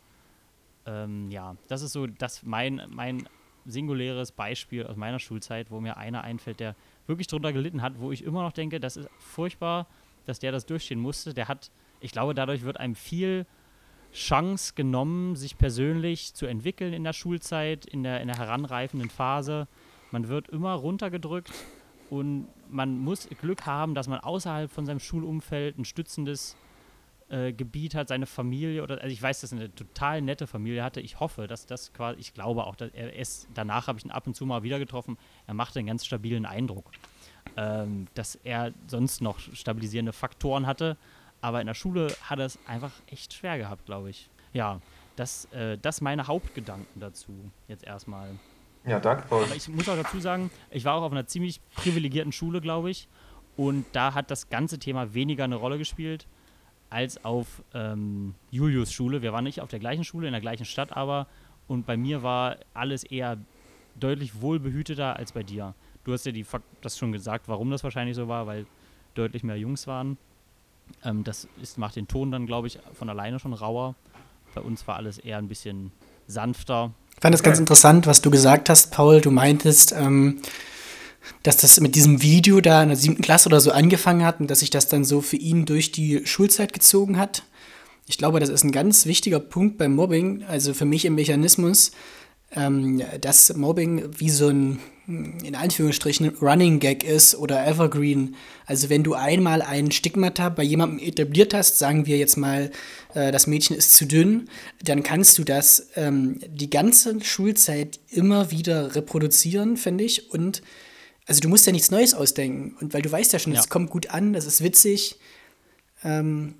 Ähm, ja, das ist so das mein, mein singuläres Beispiel aus meiner Schulzeit, wo mir einer einfällt, der wirklich drunter gelitten hat, wo ich immer noch denke, das ist furchtbar, dass der das durchstehen musste. Der hat, ich glaube, dadurch wird einem viel Chance genommen, sich persönlich zu entwickeln in der Schulzeit, in der, in der heranreifenden Phase. Man wird immer runtergedrückt und man muss Glück haben, dass man außerhalb von seinem Schulumfeld ein stützendes äh, Gebiet hat, seine Familie oder also ich weiß, dass er eine total nette Familie hatte. Ich hoffe, dass das quasi, ich glaube auch, dass er ist, danach habe ich ihn ab und zu mal wieder getroffen. Er machte einen ganz stabilen Eindruck. Ähm, dass er sonst noch stabilisierende Faktoren hatte, aber in der Schule hat er es einfach echt schwer gehabt, glaube ich. Ja, das, äh, das meine Hauptgedanken dazu jetzt erstmal. Ja, danke, Paul. Aber ich muss auch dazu sagen, ich war auch auf einer ziemlich privilegierten Schule, glaube ich. Und da hat das ganze Thema weniger eine Rolle gespielt als auf ähm, Julius Schule. Wir waren nicht auf der gleichen Schule, in der gleichen Stadt aber. Und bei mir war alles eher deutlich wohlbehüteter als bei dir. Du hast ja die das schon gesagt, warum das wahrscheinlich so war, weil deutlich mehr Jungs waren. Ähm, das ist, macht den Ton dann, glaube ich, von alleine schon rauer. Bei uns war alles eher ein bisschen sanfter. Ich fand das ganz interessant, was du gesagt hast, Paul. Du meintest, ähm, dass das mit diesem Video da in der siebten Klasse oder so angefangen hat und dass sich das dann so für ihn durch die Schulzeit gezogen hat. Ich glaube, das ist ein ganz wichtiger Punkt beim Mobbing, also für mich im Mechanismus, ähm, dass Mobbing wie so ein, in Anführungsstrichen, Running Gag ist oder Evergreen. Also wenn du einmal ein Stigmata bei jemandem etabliert hast, sagen wir jetzt mal, äh, das Mädchen ist zu dünn, dann kannst du das ähm, die ganze Schulzeit immer wieder reproduzieren, finde ich, und also du musst ja nichts Neues ausdenken. Und weil du weißt ja schon, es ja. kommt gut an, das ist witzig. Ähm,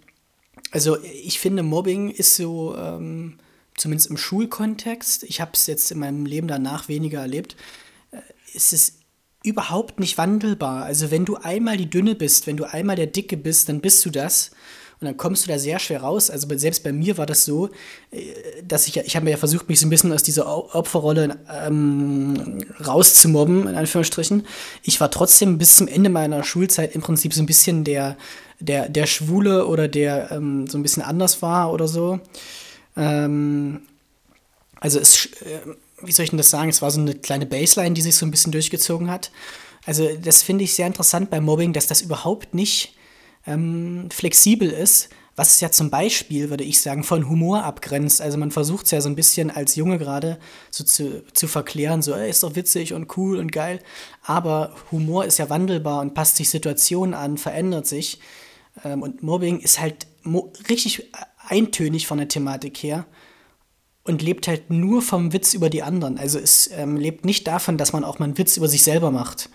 also ich finde, Mobbing ist so, ähm, zumindest im Schulkontext, ich habe es jetzt in meinem Leben danach weniger erlebt, äh, ist es überhaupt nicht wandelbar. Also wenn du einmal die Dünne bist, wenn du einmal der Dicke bist, dann bist du das. Und dann kommst du da sehr schwer raus. Also selbst bei mir war das so, äh, dass ich, ich habe ja versucht, mich so ein bisschen aus dieser Opferrolle ähm, rauszumobben, in Anführungsstrichen. Ich war trotzdem bis zum Ende meiner Schulzeit im Prinzip so ein bisschen der, der, der Schwule oder der ähm, so ein bisschen anders war oder so. Ähm, also es, äh, wie soll ich denn das sagen, es war so eine kleine Baseline, die sich so ein bisschen durchgezogen hat. Also das finde ich sehr interessant beim Mobbing, dass das überhaupt nicht ähm, flexibel ist, was es ja zum Beispiel, würde ich sagen, von Humor abgrenzt. Also man versucht es ja so ein bisschen als Junge gerade so zu, zu verklären, so, ey, ist doch witzig und cool und geil. Aber Humor ist ja wandelbar und passt sich Situationen an, verändert sich. Ähm, und Mobbing ist halt mo richtig eintönig von der Thematik her und lebt halt nur vom Witz über die anderen. Also es ähm, lebt nicht davon, dass man auch mal einen Witz über sich selber macht.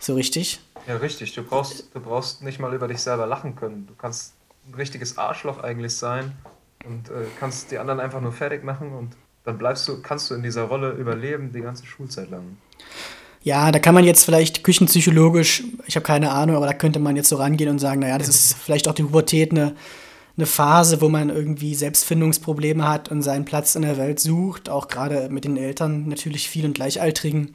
So richtig? Ja, richtig. Du brauchst, du brauchst nicht mal über dich selber lachen können. Du kannst ein richtiges Arschloch eigentlich sein und äh, kannst die anderen einfach nur fertig machen und dann bleibst du, kannst du in dieser Rolle überleben die ganze Schulzeit lang. Ja, da kann man jetzt vielleicht küchenpsychologisch, ich habe keine Ahnung, aber da könnte man jetzt so rangehen und sagen, naja, das ist vielleicht auch die Pubertät eine, eine Phase, wo man irgendwie Selbstfindungsprobleme hat und seinen Platz in der Welt sucht, auch gerade mit den Eltern natürlich viel und Gleichaltrigen.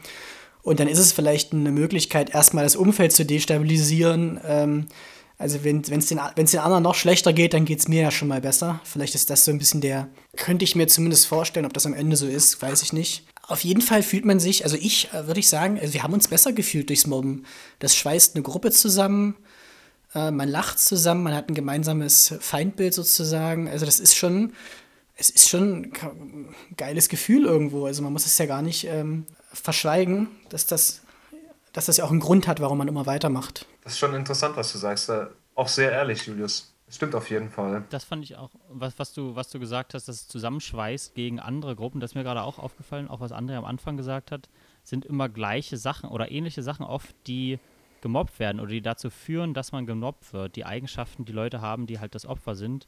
Und dann ist es vielleicht eine Möglichkeit, erstmal das Umfeld zu destabilisieren. Ähm, also wenn es den, den anderen noch schlechter geht, dann geht es mir ja schon mal besser. Vielleicht ist das so ein bisschen der, könnte ich mir zumindest vorstellen, ob das am Ende so ist, weiß ich nicht. Auf jeden Fall fühlt man sich, also ich äh, würde ich sagen, also wir haben uns besser gefühlt durchs Mobben. Das schweißt eine Gruppe zusammen, äh, man lacht zusammen, man hat ein gemeinsames Feindbild sozusagen. Also das ist schon, es ist schon ein geiles Gefühl irgendwo. Also man muss es ja gar nicht ähm, verschweigen, dass das, dass das ja auch einen Grund hat, warum man immer weitermacht. Das ist schon interessant, was du sagst. Auch sehr ehrlich, Julius. Das stimmt auf jeden Fall. Das fand ich auch, was, was, du, was du gesagt hast, dass es zusammenschweißt gegen andere Gruppen, das ist mir gerade auch aufgefallen, auch was André am Anfang gesagt hat, sind immer gleiche Sachen oder ähnliche Sachen oft, die gemobbt werden oder die dazu führen, dass man gemobbt wird. Die Eigenschaften, die Leute haben, die halt das Opfer sind.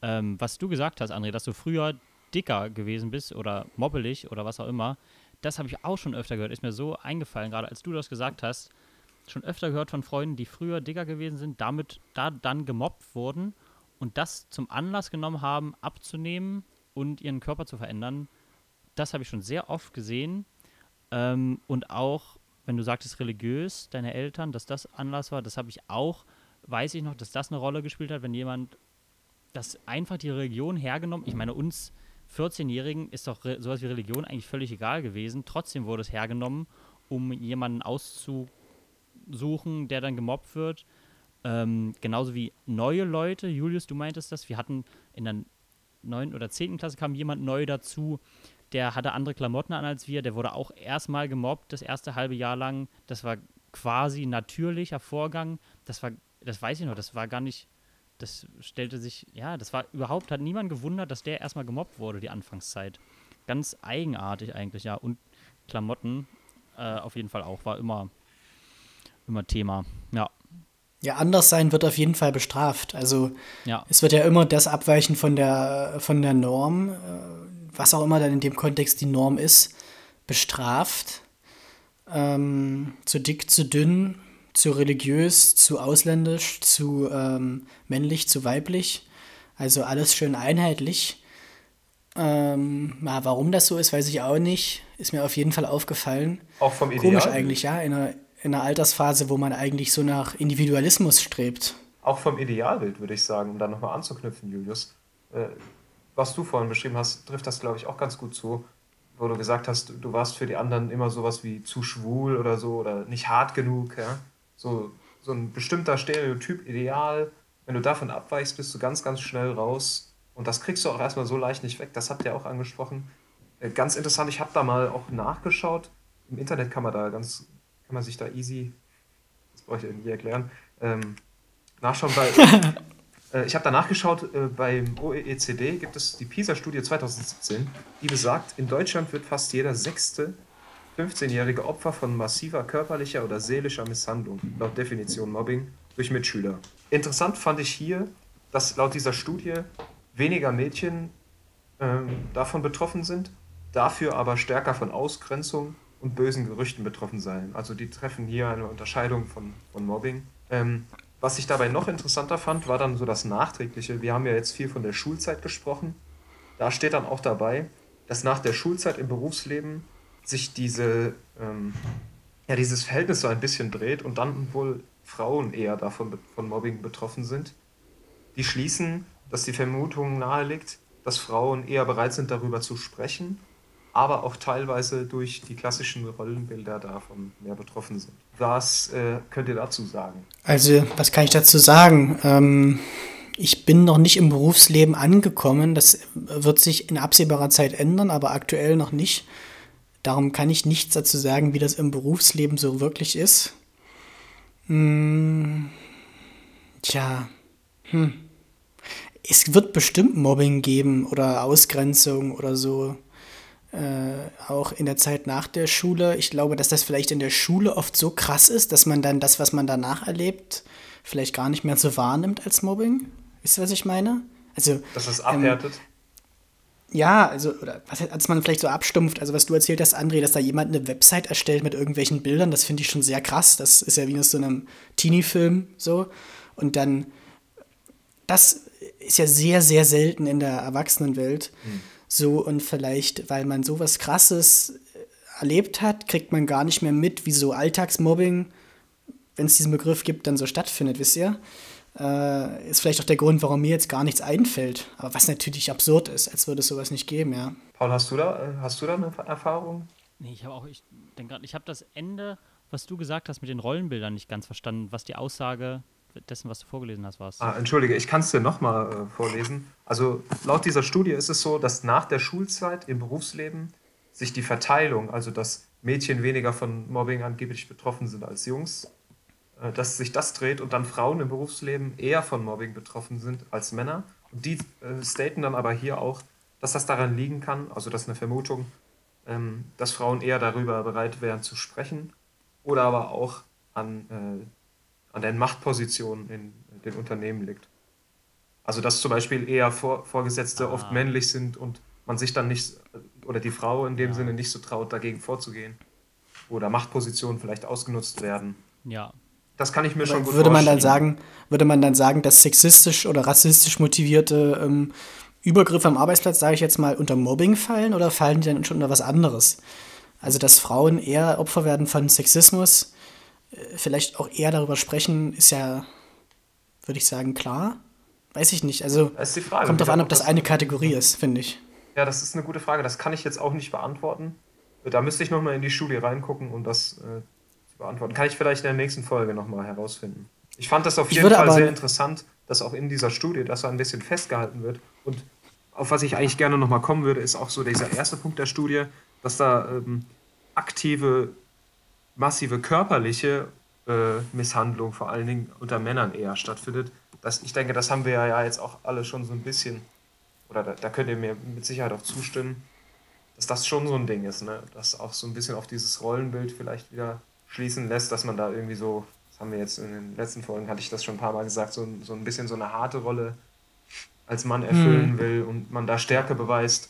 Ähm, was du gesagt hast, André, dass du früher dicker gewesen bist oder mobbelig oder was auch immer, das habe ich auch schon öfter gehört. Ist mir so eingefallen, gerade als du das gesagt hast. Schon öfter gehört von Freunden, die früher dicker gewesen sind, damit da dann gemobbt wurden und das zum Anlass genommen haben, abzunehmen und ihren Körper zu verändern. Das habe ich schon sehr oft gesehen. Ähm, und auch, wenn du sagtest religiös, deine Eltern, dass das Anlass war, das habe ich auch, weiß ich noch, dass das eine Rolle gespielt hat, wenn jemand das einfach die Religion hergenommen, ich meine, uns 14-Jährigen ist doch sowas wie Religion eigentlich völlig egal gewesen. Trotzdem wurde es hergenommen, um jemanden auszusuchen, der dann gemobbt wird. Ähm, genauso wie neue Leute. Julius, du meintest das. Wir hatten in der 9. oder 10. Klasse kam jemand neu dazu, der hatte andere Klamotten an als wir. Der wurde auch erstmal gemobbt, das erste halbe Jahr lang. Das war quasi natürlicher Vorgang. Das war, das weiß ich noch, das war gar nicht das stellte sich, ja, das war überhaupt, hat niemand gewundert, dass der erstmal gemobbt wurde, die Anfangszeit. Ganz eigenartig eigentlich, ja. Und Klamotten äh, auf jeden Fall auch, war immer, immer Thema, ja. Ja, anders sein wird auf jeden Fall bestraft. Also ja. es wird ja immer das abweichen von der, von der Norm, äh, was auch immer dann in dem Kontext die Norm ist, bestraft. Ähm, zu dick, zu dünn, zu religiös, zu ausländisch, zu ähm, männlich, zu weiblich. Also alles schön einheitlich. Ähm, ja, warum das so ist, weiß ich auch nicht. Ist mir auf jeden Fall aufgefallen. Auch vom Ideal. Komisch eigentlich, ja, in einer, in einer Altersphase, wo man eigentlich so nach Individualismus strebt. Auch vom Idealbild, würde ich sagen, um da nochmal anzuknüpfen, Julius. Äh, was du vorhin beschrieben hast, trifft das, glaube ich, auch ganz gut zu, wo du gesagt hast, du warst für die anderen immer sowas wie zu schwul oder so oder nicht hart genug, ja so, so ein bestimmter Stereotyp, Ideal, wenn du davon abweichst, bist du ganz, ganz schnell raus. Und das kriegst du auch erstmal so leicht nicht weg. Das habt ihr auch angesprochen. Äh, ganz interessant, ich habe da mal auch nachgeschaut. Im Internet kann man da ganz, kann man sich da easy, das brauche ich nie erklären, ähm, nachschauen, weil äh, ich habe da nachgeschaut, äh, beim OECD gibt es die PISA-Studie 2017, die besagt, in Deutschland wird fast jeder sechste 15-jährige Opfer von massiver körperlicher oder seelischer Misshandlung, laut Definition Mobbing, durch Mitschüler. Interessant fand ich hier, dass laut dieser Studie weniger Mädchen ähm, davon betroffen sind, dafür aber stärker von Ausgrenzung und bösen Gerüchten betroffen seien. Also die treffen hier eine Unterscheidung von, von Mobbing. Ähm, was ich dabei noch interessanter fand, war dann so das Nachträgliche. Wir haben ja jetzt viel von der Schulzeit gesprochen. Da steht dann auch dabei, dass nach der Schulzeit im Berufsleben sich diese, ähm, ja, dieses Verhältnis so ein bisschen dreht und dann wohl Frauen eher davon von Mobbing betroffen sind, die schließen, dass die Vermutung naheliegt, dass Frauen eher bereit sind, darüber zu sprechen, aber auch teilweise durch die klassischen Rollenbilder davon mehr betroffen sind. Was äh, könnt ihr dazu sagen? Also, was kann ich dazu sagen? Ähm, ich bin noch nicht im Berufsleben angekommen. Das wird sich in absehbarer Zeit ändern, aber aktuell noch nicht. Darum kann ich nichts dazu sagen, wie das im Berufsleben so wirklich ist. Hm, tja, hm. Es wird bestimmt Mobbing geben oder Ausgrenzung oder so. Äh, auch in der Zeit nach der Schule. Ich glaube, dass das vielleicht in der Schule oft so krass ist, dass man dann das, was man danach erlebt, vielleicht gar nicht mehr so wahrnimmt als Mobbing. Wisst ihr, was ich meine? Also, dass es abhärtet. Ähm, ja, also, oder was, als man vielleicht so abstumpft, also was du erzählt hast, André, dass da jemand eine Website erstellt mit irgendwelchen Bildern, das finde ich schon sehr krass. Das ist ja wie aus so einem Teenie-Film so. Und dann, das ist ja sehr, sehr selten in der Erwachsenenwelt. Mhm. So, und vielleicht, weil man sowas krasses erlebt hat, kriegt man gar nicht mehr mit, wie so Alltagsmobbing, wenn es diesen Begriff gibt, dann so stattfindet, wisst ihr? Äh, ist vielleicht auch der Grund, warum mir jetzt gar nichts einfällt. Aber was natürlich absurd ist, als würde es sowas nicht geben, ja. Paul, hast du da, äh, hast du da eine Erfahrung? Nee, ich habe auch, ich denke gerade, ich habe das Ende, was du gesagt hast mit den Rollenbildern nicht ganz verstanden, was die Aussage dessen, was du vorgelesen hast, war. Ah, entschuldige, ich kann es dir nochmal äh, vorlesen. Also laut dieser Studie ist es so, dass nach der Schulzeit im Berufsleben sich die Verteilung, also dass Mädchen weniger von Mobbing angeblich betroffen sind als Jungs, äh, dass sich das dreht und dann Frauen im Berufsleben eher von Mobbing betroffen sind als Männer. Und die äh, staten dann aber hier auch, dass das daran liegen kann, also das ist eine Vermutung, ähm, dass Frauen eher darüber bereit wären zu sprechen oder aber auch an, äh, an den Machtpositionen in den Unternehmen liegt. Also dass zum Beispiel eher Vor Vorgesetzte ah. oft männlich sind und man sich dann nicht, oder die Frau in dem ja. Sinne nicht so traut, dagegen vorzugehen. Oder Machtpositionen vielleicht ausgenutzt werden. Ja. Das kann ich mir Aber schon gut würde vorstellen. Man dann sagen, würde man dann sagen, dass sexistisch oder rassistisch motivierte ähm, Übergriffe am Arbeitsplatz, sage ich jetzt mal, unter Mobbing fallen oder fallen die dann schon unter was anderes? Also, dass Frauen eher Opfer werden von Sexismus, äh, vielleicht auch eher darüber sprechen, ist ja, würde ich sagen, klar. Weiß ich nicht. Also, Frage, kommt darauf an, ob das eine Kategorie ist, finde ich. Ja, das ist eine gute Frage. Das kann ich jetzt auch nicht beantworten. Da müsste ich nochmal in die Studie reingucken und das äh, beantworten. Kann ich vielleicht in der nächsten Folge nochmal herausfinden. Ich fand das auf jeden Fall sehr interessant, dass auch in dieser Studie das so ein bisschen festgehalten wird. Und auf was ich eigentlich gerne nochmal kommen würde, ist auch so dieser erste Punkt der Studie, dass da ähm, aktive, massive körperliche äh, Misshandlung vor allen Dingen unter Männern eher stattfindet. Das, ich denke, das haben wir ja jetzt auch alle schon so ein bisschen, oder da, da könnt ihr mir mit Sicherheit auch zustimmen, dass das schon so ein Ding ist, ne? dass auch so ein bisschen auf dieses Rollenbild vielleicht wieder schließen lässt, dass man da irgendwie so, das haben wir jetzt in den letzten Folgen, hatte ich das schon ein paar Mal gesagt, so, so ein bisschen so eine harte Rolle als Mann erfüllen mhm. will und man da Stärke beweist.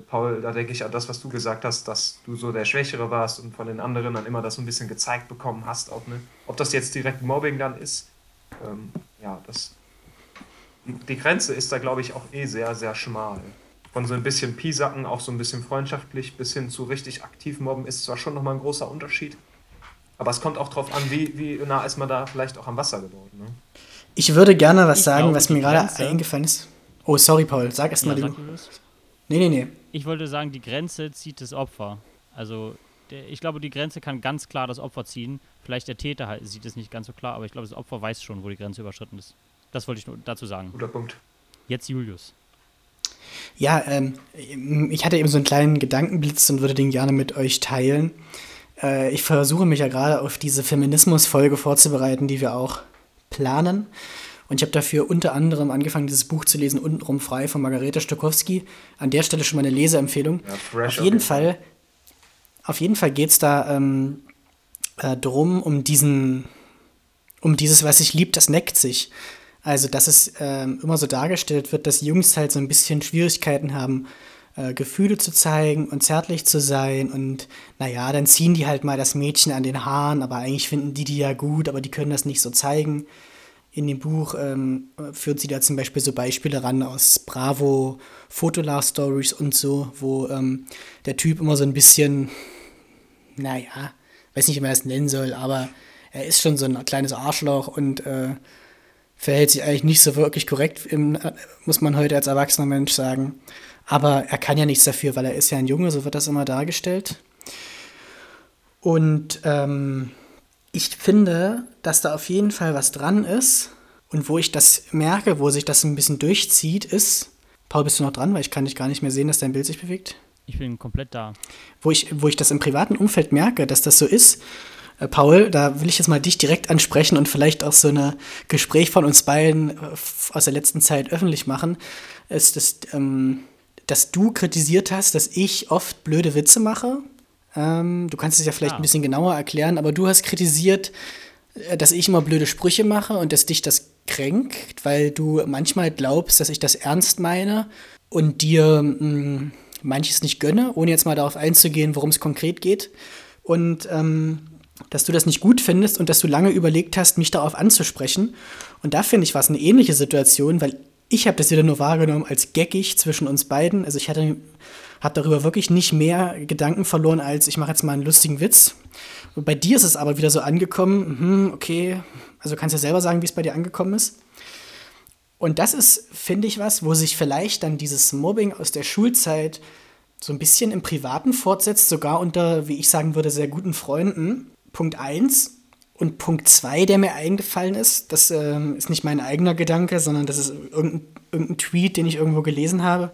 Paul, da denke ich an das, was du gesagt hast, dass du so der Schwächere warst und von den anderen dann immer das so ein bisschen gezeigt bekommen hast. Auch, ne? Ob das jetzt direkt Mobbing dann ist, ähm, ja, das. Die, die Grenze ist da, glaube ich, auch eh sehr, sehr schmal. Von so ein bisschen Piesacken, auch so ein bisschen freundschaftlich, bis hin zu richtig aktiv mobben, ist zwar schon nochmal ein großer Unterschied. Aber es kommt auch darauf an, wie, wie nah ist man da vielleicht auch am Wasser geworden. Ne? Ich würde gerne was ich sagen, glaube, was mir gerade eingefallen ist. Oh, sorry, Paul. Sag erst ja, mal du. Nee, nee, nee. Ich wollte sagen, die Grenze zieht das Opfer. Also, der, ich glaube, die Grenze kann ganz klar das Opfer ziehen. Vielleicht der Täter halt, sieht es nicht ganz so klar, aber ich glaube, das Opfer weiß schon, wo die Grenze überschritten ist. Das wollte ich nur dazu sagen. Guter Punkt. Jetzt Julius. Ja, ähm, ich hatte eben so einen kleinen Gedankenblitz und würde den gerne mit euch teilen. Äh, ich versuche mich ja gerade auf diese Feminismus-Folge vorzubereiten, die wir auch planen. Und ich habe dafür unter anderem angefangen, dieses Buch zu lesen, Untenrum frei von Margarete Stokowski. An der Stelle schon mal eine Leseempfehlung. Ja, auf, jeden Fall, auf jeden Fall geht es da ähm, äh, drum, um diesen, um dieses, was sich liebt, das neckt sich. Also, dass es ähm, immer so dargestellt wird, dass Jungs halt so ein bisschen Schwierigkeiten haben, äh, Gefühle zu zeigen und zärtlich zu sein. Und naja, dann ziehen die halt mal das Mädchen an den Haaren, aber eigentlich finden die die ja gut, aber die können das nicht so zeigen. In dem Buch ähm, führt sie da zum Beispiel so Beispiele ran aus Bravo, Fotolove Stories und so, wo ähm, der Typ immer so ein bisschen, naja, weiß nicht, wie man das nennen soll, aber er ist schon so ein kleines Arschloch und äh, verhält sich eigentlich nicht so wirklich korrekt, im, muss man heute als erwachsener Mensch sagen. Aber er kann ja nichts dafür, weil er ist ja ein Junge, so wird das immer dargestellt. Und ähm, ich finde, dass da auf jeden Fall was dran ist. Und wo ich das merke, wo sich das ein bisschen durchzieht, ist. Paul, bist du noch dran? Weil ich kann dich gar nicht mehr sehen, dass dein Bild sich bewegt. Ich bin komplett da. Wo ich, wo ich das im privaten Umfeld merke, dass das so ist. Äh, Paul, da will ich jetzt mal dich direkt ansprechen und vielleicht auch so ein Gespräch von uns beiden äh, aus der letzten Zeit öffentlich machen. Ist das, ähm, dass du kritisiert hast, dass ich oft blöde Witze mache. Ähm, du kannst es ja vielleicht ah. ein bisschen genauer erklären, aber du hast kritisiert, äh, dass ich immer blöde Sprüche mache und dass dich das kränkt, weil du manchmal glaubst, dass ich das ernst meine und dir mh, mm, manches nicht gönne, ohne jetzt mal darauf einzugehen, worum es konkret geht. Und ähm, dass du das nicht gut findest und dass du lange überlegt hast, mich darauf anzusprechen. Und da finde ich, war es eine ähnliche Situation, weil ich habe das wieder nur wahrgenommen als geckig zwischen uns beiden. Also ich hatte habe darüber wirklich nicht mehr Gedanken verloren, als ich mache jetzt mal einen lustigen Witz. Und bei dir ist es aber wieder so angekommen, hm, okay, also kannst du ja selber sagen, wie es bei dir angekommen ist. Und das ist, finde ich, was, wo sich vielleicht dann dieses Mobbing aus der Schulzeit so ein bisschen im Privaten fortsetzt, sogar unter, wie ich sagen würde, sehr guten Freunden. Punkt 1. Und Punkt zwei, der mir eingefallen ist, das ähm, ist nicht mein eigener Gedanke, sondern das ist irgendein, irgendein, Tweet, den ich irgendwo gelesen habe.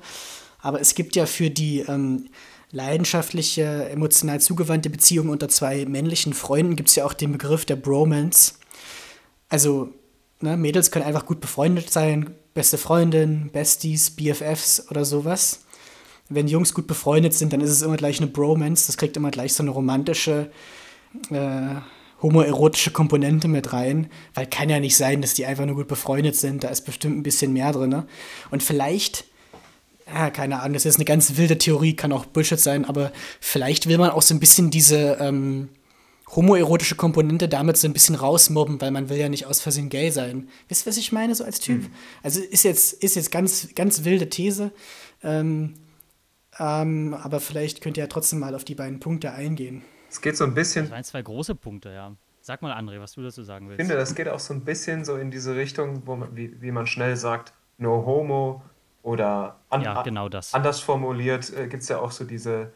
Aber es gibt ja für die ähm, leidenschaftliche, emotional zugewandte Beziehung unter zwei männlichen Freunden, gibt es ja auch den Begriff der Bromance. also ne, Mädels können einfach gut befreundet sein, beste Freundin, Besties, BFFs oder sowas. Wenn Jungs gut befreundet sind, dann ist es immer gleich eine Bromance. Das kriegt immer gleich so eine romantische, äh, homoerotische Komponente mit rein. Weil kann ja nicht sein, dass die einfach nur gut befreundet sind. Da ist bestimmt ein bisschen mehr drin. Ne? Und vielleicht, ja, keine Ahnung, das ist eine ganz wilde Theorie, kann auch Bullshit sein, aber vielleicht will man auch so ein bisschen diese ähm, homoerotische Komponente damit so ein bisschen rausmobben, weil man will ja nicht aus Versehen gay sein. Wisst ihr, was ich meine, so als Typ? Mhm. Also ist jetzt, ist jetzt ganz, ganz wilde These. Ähm, ähm, aber vielleicht könnt ihr ja trotzdem mal auf die beiden Punkte eingehen. Es geht so ein bisschen. Das waren zwei große Punkte, ja. Sag mal, André, was du dazu sagen willst. Ich finde, das geht auch so ein bisschen so in diese Richtung, wo man, wie, wie man schnell sagt, no homo oder an, ja, genau das. anders formuliert, äh, gibt es ja auch so diese,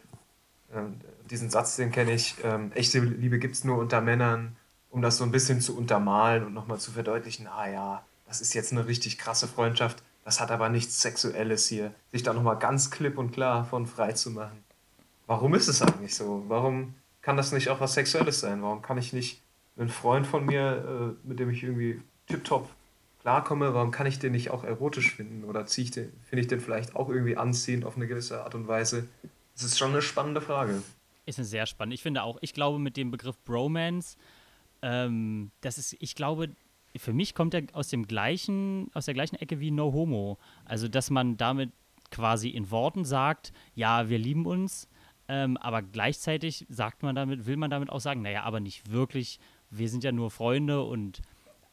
äh, diesen Satz, den kenne ich, ähm, echte Liebe gibt es nur unter Männern, um das so ein bisschen zu untermalen und nochmal zu verdeutlichen, ah ja, das ist jetzt eine richtig krasse Freundschaft, das hat aber nichts Sexuelles hier. Sich da nochmal ganz klipp und klar von frei zu machen. Warum ist es eigentlich so? Warum kann das nicht auch was Sexuelles sein? Warum kann ich nicht einen Freund von mir, äh, mit dem ich irgendwie tiptop klarkomme, warum kann ich den nicht auch erotisch finden? Oder finde ich den vielleicht auch irgendwie anziehend auf eine gewisse Art und Weise? Das ist schon eine spannende Frage. Ist eine sehr spannende. Ich finde auch, ich glaube mit dem Begriff Bromance, ähm, das ist, ich glaube, für mich kommt er aus dem gleichen, aus der gleichen Ecke wie No Homo. Also, dass man damit quasi in Worten sagt, ja, wir lieben uns, ähm, aber gleichzeitig sagt man damit, will man damit auch sagen, naja, aber nicht wirklich, wir sind ja nur Freunde und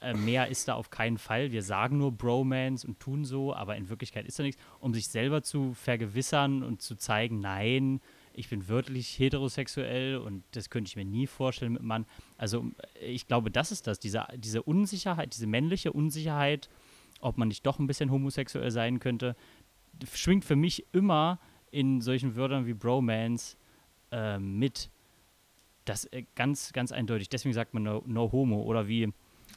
äh, mehr ist da auf keinen Fall. Wir sagen nur Bromance und tun so, aber in Wirklichkeit ist da nichts, um sich selber zu vergewissern und zu zeigen, nein, ich bin wirklich heterosexuell und das könnte ich mir nie vorstellen mit Mann. Also ich glaube, das ist das, diese, diese Unsicherheit, diese männliche Unsicherheit, ob man nicht doch ein bisschen homosexuell sein könnte, schwingt für mich immer in solchen Wörtern wie Bromance äh, mit. Das äh, ganz, ganz eindeutig. Deswegen sagt man no, no homo oder wie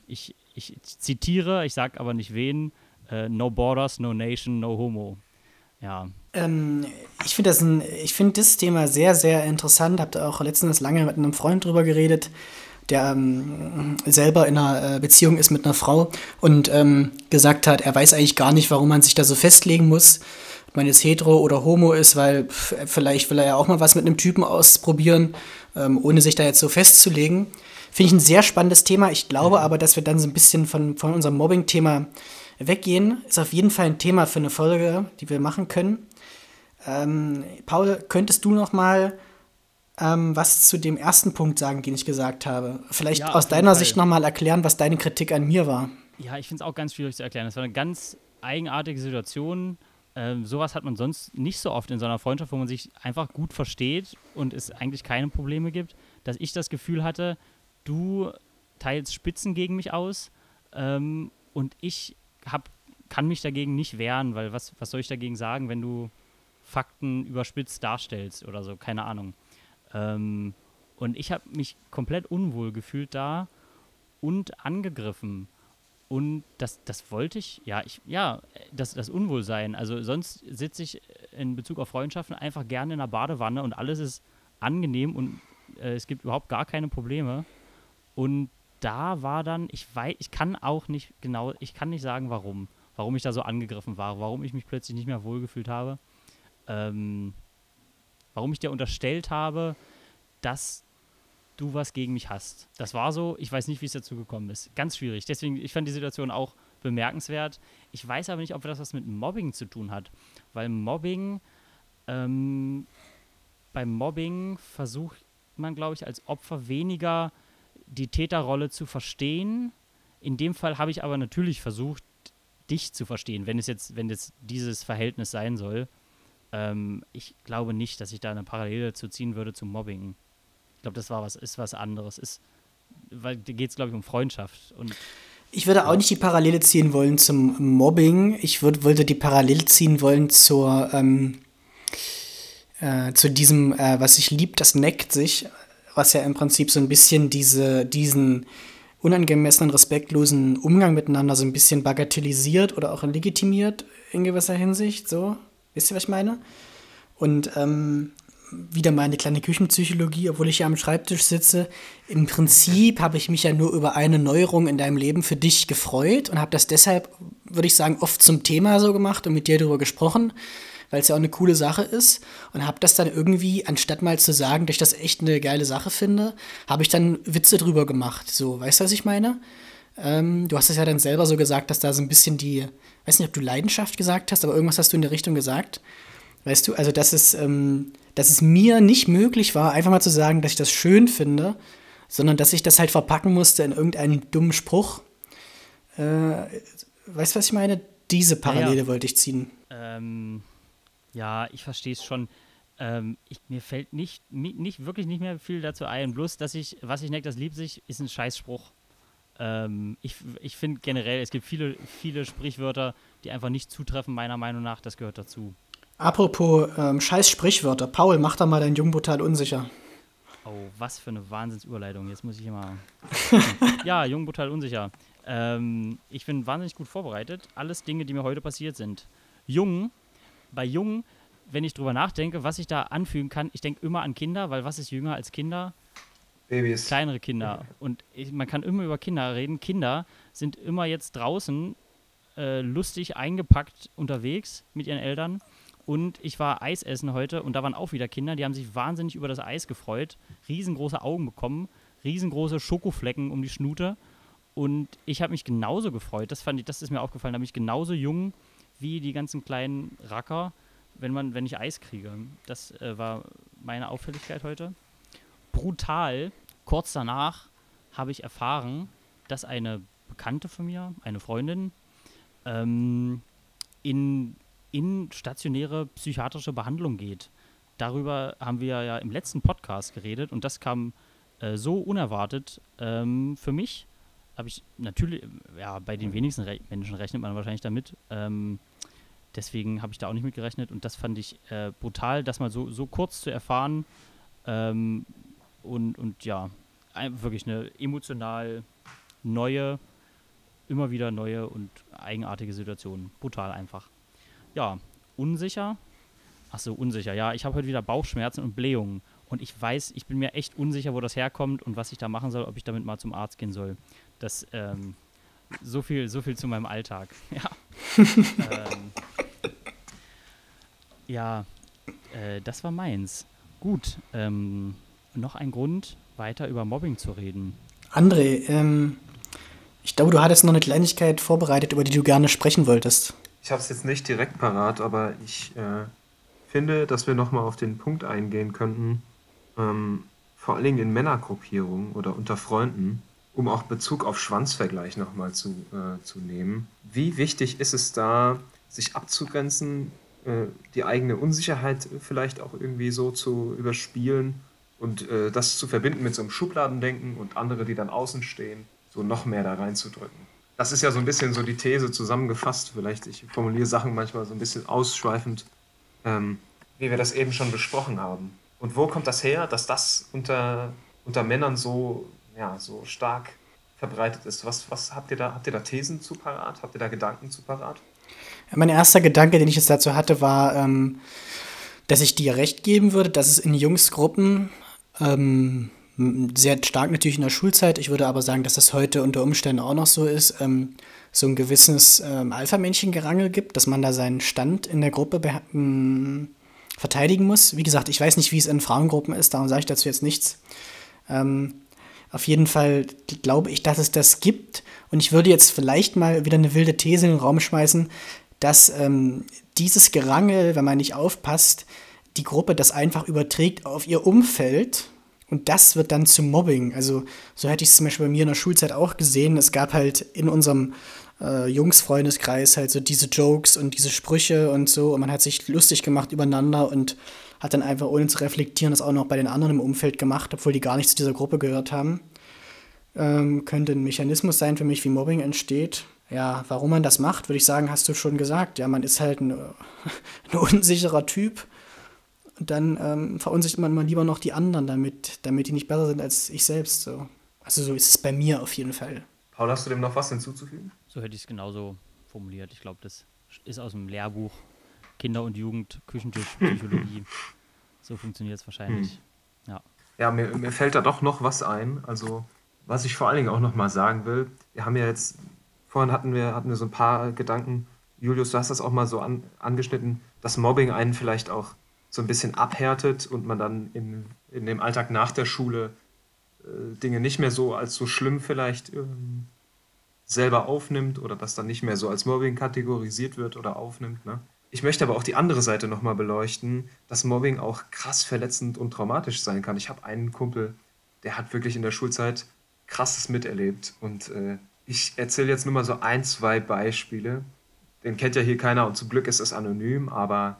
ich, ich zitiere, ich sage aber nicht wen, äh, no borders, no nation, no homo. Ja. Ähm, ich finde das, find das Thema sehr, sehr interessant. Habt auch letztens lange mit einem Freund drüber geredet, der ähm, selber in einer äh, Beziehung ist mit einer Frau und ähm, gesagt hat, er weiß eigentlich gar nicht, warum man sich da so festlegen muss, ob man jetzt hetero oder homo ist, weil vielleicht will er ja auch mal was mit einem Typen ausprobieren, ähm, ohne sich da jetzt so festzulegen. Finde ich ein sehr spannendes Thema. Ich glaube aber, dass wir dann so ein bisschen von, von unserem Mobbing-Thema weggehen. Ist auf jeden Fall ein Thema für eine Folge, die wir machen können. Ähm, Paul, könntest du noch mal ähm, was zu dem ersten Punkt sagen, den ich gesagt habe? Vielleicht ja, aus deiner. Sicht noch mal erklären, was deine Kritik an mir war. Ja, ich finde es auch ganz schwierig zu erklären. Das war eine ganz eigenartige Situation. Ähm, sowas hat man sonst nicht so oft in so einer Freundschaft, wo man sich einfach gut versteht und es eigentlich keine Probleme gibt. Dass ich das Gefühl hatte, du teilst Spitzen gegen mich aus ähm, und ich hab, kann mich dagegen nicht wehren, weil was, was soll ich dagegen sagen, wenn du Fakten überspitzt darstellst oder so, keine Ahnung. Ähm, und ich habe mich komplett unwohl gefühlt da und angegriffen. Und das, das wollte ich, ja, ich, ja, das, das Unwohlsein. Also sonst sitze ich in Bezug auf Freundschaften einfach gerne in der Badewanne und alles ist angenehm und äh, es gibt überhaupt gar keine Probleme. Und da war dann, ich weiß, ich kann auch nicht genau, ich kann nicht sagen, warum. Warum ich da so angegriffen war, warum ich mich plötzlich nicht mehr wohlgefühlt habe. Ähm, warum ich dir unterstellt habe, dass du was gegen mich hast. Das war so, ich weiß nicht, wie es dazu gekommen ist. Ganz schwierig. Deswegen, ich fand die Situation auch bemerkenswert. Ich weiß aber nicht, ob das was mit Mobbing zu tun hat. Weil Mobbing, ähm, beim Mobbing versucht man, glaube ich, als Opfer weniger die Täterrolle zu verstehen. In dem Fall habe ich aber natürlich versucht, dich zu verstehen, wenn es jetzt, wenn es dieses Verhältnis sein soll. Ähm, ich glaube nicht, dass ich da eine Parallele zu ziehen würde zum Mobbing. Glaube, das war was, ist was anderes. Ist, weil da geht es, glaube ich, um Freundschaft. Und ich würde auch nicht die Parallele ziehen wollen zum Mobbing. Ich würd, würde die Parallele ziehen wollen zur, ähm, äh, zu diesem, äh, was sich liebt, das neckt sich was ja im Prinzip so ein bisschen diese, diesen unangemessenen, respektlosen Umgang miteinander so ein bisschen bagatellisiert oder auch legitimiert in gewisser Hinsicht. So, wisst ihr, was ich meine? Und ähm, wieder mal eine kleine Küchenpsychologie, obwohl ich ja am Schreibtisch sitze. Im Prinzip habe ich mich ja nur über eine Neuerung in deinem Leben für dich gefreut und habe das deshalb, würde ich sagen, oft zum Thema so gemacht und mit dir darüber gesprochen, weil es ja auch eine coole Sache ist. Und habe das dann irgendwie, anstatt mal zu sagen, dass ich das echt eine geile Sache finde, habe ich dann Witze drüber gemacht. So, weißt du, was ich meine? Ähm, du hast es ja dann selber so gesagt, dass da so ein bisschen die, weiß nicht, ob du Leidenschaft gesagt hast, aber irgendwas hast du in der Richtung gesagt. Weißt du, also dass es, ähm, dass es mir nicht möglich war, einfach mal zu sagen, dass ich das schön finde, sondern dass ich das halt verpacken musste in irgendeinen dummen Spruch. Äh, weißt du, was ich meine? Diese Parallele ja, wollte ich ziehen. Ähm, ja, ich verstehe es schon. Ähm, ich, mir fällt nicht, nicht, wirklich nicht mehr viel dazu ein. Bloß, dass ich, was ich neckt, das liebt sich, ist ein Scheißspruch. Ähm, ich ich finde generell, es gibt viele, viele Sprichwörter, die einfach nicht zutreffen, meiner Meinung nach. Das gehört dazu. Apropos ähm, scheiß Sprichwörter. Paul, mach da mal dein Jung brutal unsicher. Oh, was für eine Wahnsinnsüberleitung. Jetzt muss ich immer. ja, Jung brutal unsicher. Ähm, ich bin wahnsinnig gut vorbereitet. Alles Dinge, die mir heute passiert sind. Jung, bei Jung, wenn ich drüber nachdenke, was ich da anfügen kann, ich denke immer an Kinder, weil was ist jünger als Kinder? Babys. Kleinere Kinder. Und ich, man kann immer über Kinder reden. Kinder sind immer jetzt draußen äh, lustig eingepackt unterwegs mit ihren Eltern und ich war Eis essen heute und da waren auch wieder Kinder, die haben sich wahnsinnig über das Eis gefreut, riesengroße Augen bekommen, riesengroße Schokoflecken um die Schnute. Und ich habe mich genauso gefreut, das fand ich, das ist mir aufgefallen, da bin ich genauso jung wie die ganzen kleinen Racker, wenn man, wenn ich Eis kriege. Das äh, war meine Auffälligkeit heute. Brutal, kurz danach habe ich erfahren, dass eine Bekannte von mir, eine Freundin, ähm, in in stationäre psychiatrische Behandlung geht. Darüber haben wir ja im letzten Podcast geredet und das kam äh, so unerwartet ähm, für mich. Habe ich natürlich, ja, bei den wenigsten Re Menschen rechnet man wahrscheinlich damit. Ähm, deswegen habe ich da auch nicht mit gerechnet und das fand ich äh, brutal, das mal so, so kurz zu erfahren. Ähm, und, und ja, wirklich eine emotional neue, immer wieder neue und eigenartige Situation. Brutal einfach ja, unsicher. Achso, unsicher. Ja, ich habe heute wieder Bauchschmerzen und Blähungen. Und ich weiß, ich bin mir echt unsicher, wo das herkommt und was ich da machen soll, ob ich damit mal zum Arzt gehen soll. Das, ähm, so viel, so viel zu meinem Alltag. Ja. ähm, ja, äh, das war meins. Gut, ähm, noch ein Grund, weiter über Mobbing zu reden. André, ähm, ich glaube, du hattest noch eine Kleinigkeit vorbereitet, über die du gerne sprechen wolltest. Ich habe es jetzt nicht direkt parat, aber ich äh, finde, dass wir nochmal auf den Punkt eingehen könnten, ähm, vor allen Dingen in Männergruppierungen oder unter Freunden, um auch Bezug auf Schwanzvergleich nochmal zu, äh, zu nehmen. Wie wichtig ist es da, sich abzugrenzen, äh, die eigene Unsicherheit vielleicht auch irgendwie so zu überspielen und äh, das zu verbinden mit so einem Schubladendenken und andere, die dann außen stehen, so noch mehr da reinzudrücken? Das ist ja so ein bisschen so die These zusammengefasst. Vielleicht, ich formuliere Sachen manchmal so ein bisschen ausschweifend, ähm, wie wir das eben schon besprochen haben. Und wo kommt das her, dass das unter, unter Männern so, ja, so stark verbreitet ist? Was, was habt ihr da? Habt ihr da Thesen zu parat? Habt ihr da Gedanken zu parat? Mein erster Gedanke, den ich jetzt dazu hatte, war, ähm, dass ich dir recht geben würde, dass es in Jungsgruppen ähm, sehr stark natürlich in der Schulzeit. Ich würde aber sagen, dass das heute unter Umständen auch noch so ist, ähm, so ein gewisses ähm, Alpha-Männchen-Gerangel gibt, dass man da seinen Stand in der Gruppe ähm, verteidigen muss. Wie gesagt, ich weiß nicht, wie es in Frauengruppen ist, darum sage ich dazu jetzt nichts. Ähm, auf jeden Fall glaube ich, dass es das gibt. Und ich würde jetzt vielleicht mal wieder eine wilde These in den Raum schmeißen, dass ähm, dieses Gerangel, wenn man nicht aufpasst, die Gruppe das einfach überträgt auf ihr Umfeld und das wird dann zum Mobbing. Also so hätte ich es zum Beispiel bei mir in der Schulzeit auch gesehen. Es gab halt in unserem äh, Jungsfreundeskreis halt so diese Jokes und diese Sprüche und so. Und man hat sich lustig gemacht übereinander und hat dann einfach ohne zu reflektieren das auch noch bei den anderen im Umfeld gemacht, obwohl die gar nicht zu dieser Gruppe gehört haben. Ähm, könnte ein Mechanismus sein für mich, wie Mobbing entsteht. Ja, warum man das macht, würde ich sagen, hast du schon gesagt. Ja, man ist halt ein, ein unsicherer Typ dann ähm, verunsichert man mal lieber noch die anderen damit, damit die nicht besser sind als ich selbst. So. Also so ist es bei mir auf jeden Fall. Paul, hast du dem noch was hinzuzufügen? So hätte ich es genauso formuliert. Ich glaube, das ist aus dem Lehrbuch Kinder- und Jugend, Küchentischpsychologie. So funktioniert es wahrscheinlich. Hm. Ja, ja mir, mir fällt da doch noch was ein. Also, was ich vor allen Dingen auch noch mal sagen will, wir haben ja jetzt, vorhin hatten wir, hatten wir so ein paar Gedanken, Julius, du hast das auch mal so an, angeschnitten, dass Mobbing einen vielleicht auch so ein bisschen abhärtet und man dann in, in dem Alltag nach der Schule äh, Dinge nicht mehr so als so schlimm vielleicht ähm, selber aufnimmt oder das dann nicht mehr so als Mobbing kategorisiert wird oder aufnimmt. Ne? Ich möchte aber auch die andere Seite nochmal beleuchten, dass Mobbing auch krass verletzend und traumatisch sein kann. Ich habe einen Kumpel, der hat wirklich in der Schulzeit krasses miterlebt. Und äh, ich erzähle jetzt nur mal so ein, zwei Beispiele. Den kennt ja hier keiner und zum Glück ist es anonym, aber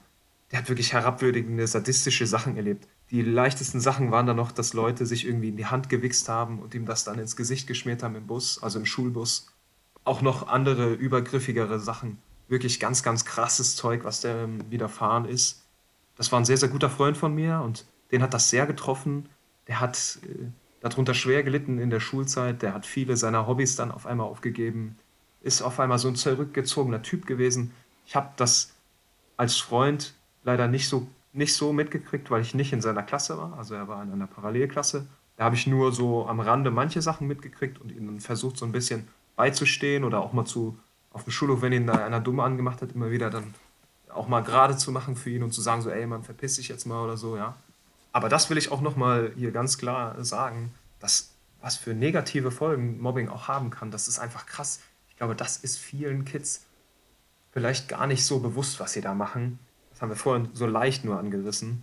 der hat wirklich herabwürdigende, sadistische Sachen erlebt. Die leichtesten Sachen waren dann noch, dass Leute sich irgendwie in die Hand gewichst haben und ihm das dann ins Gesicht geschmiert haben im Bus, also im Schulbus. Auch noch andere, übergriffigere Sachen wirklich ganz, ganz krasses Zeug, was der widerfahren ist. Das war ein sehr, sehr guter Freund von mir und den hat das sehr getroffen. Der hat äh, darunter schwer gelitten in der Schulzeit. Der hat viele seiner Hobbys dann auf einmal aufgegeben. Ist auf einmal so ein zurückgezogener Typ gewesen. Ich habe das als Freund leider nicht so, nicht so mitgekriegt, weil ich nicht in seiner Klasse war. Also er war in einer Parallelklasse. Da habe ich nur so am Rande manche Sachen mitgekriegt und ihn versucht, so ein bisschen beizustehen oder auch mal zu auf dem Schulhof, wenn ihn da einer dumm angemacht hat, immer wieder dann auch mal gerade zu machen für ihn und zu sagen, so, ey, man, verpiss dich jetzt mal oder so, ja. Aber das will ich auch nochmal hier ganz klar sagen, dass was für negative Folgen Mobbing auch haben kann, das ist einfach krass. Ich glaube, das ist vielen Kids vielleicht gar nicht so bewusst, was sie da machen. Haben wir vorhin so leicht nur angerissen.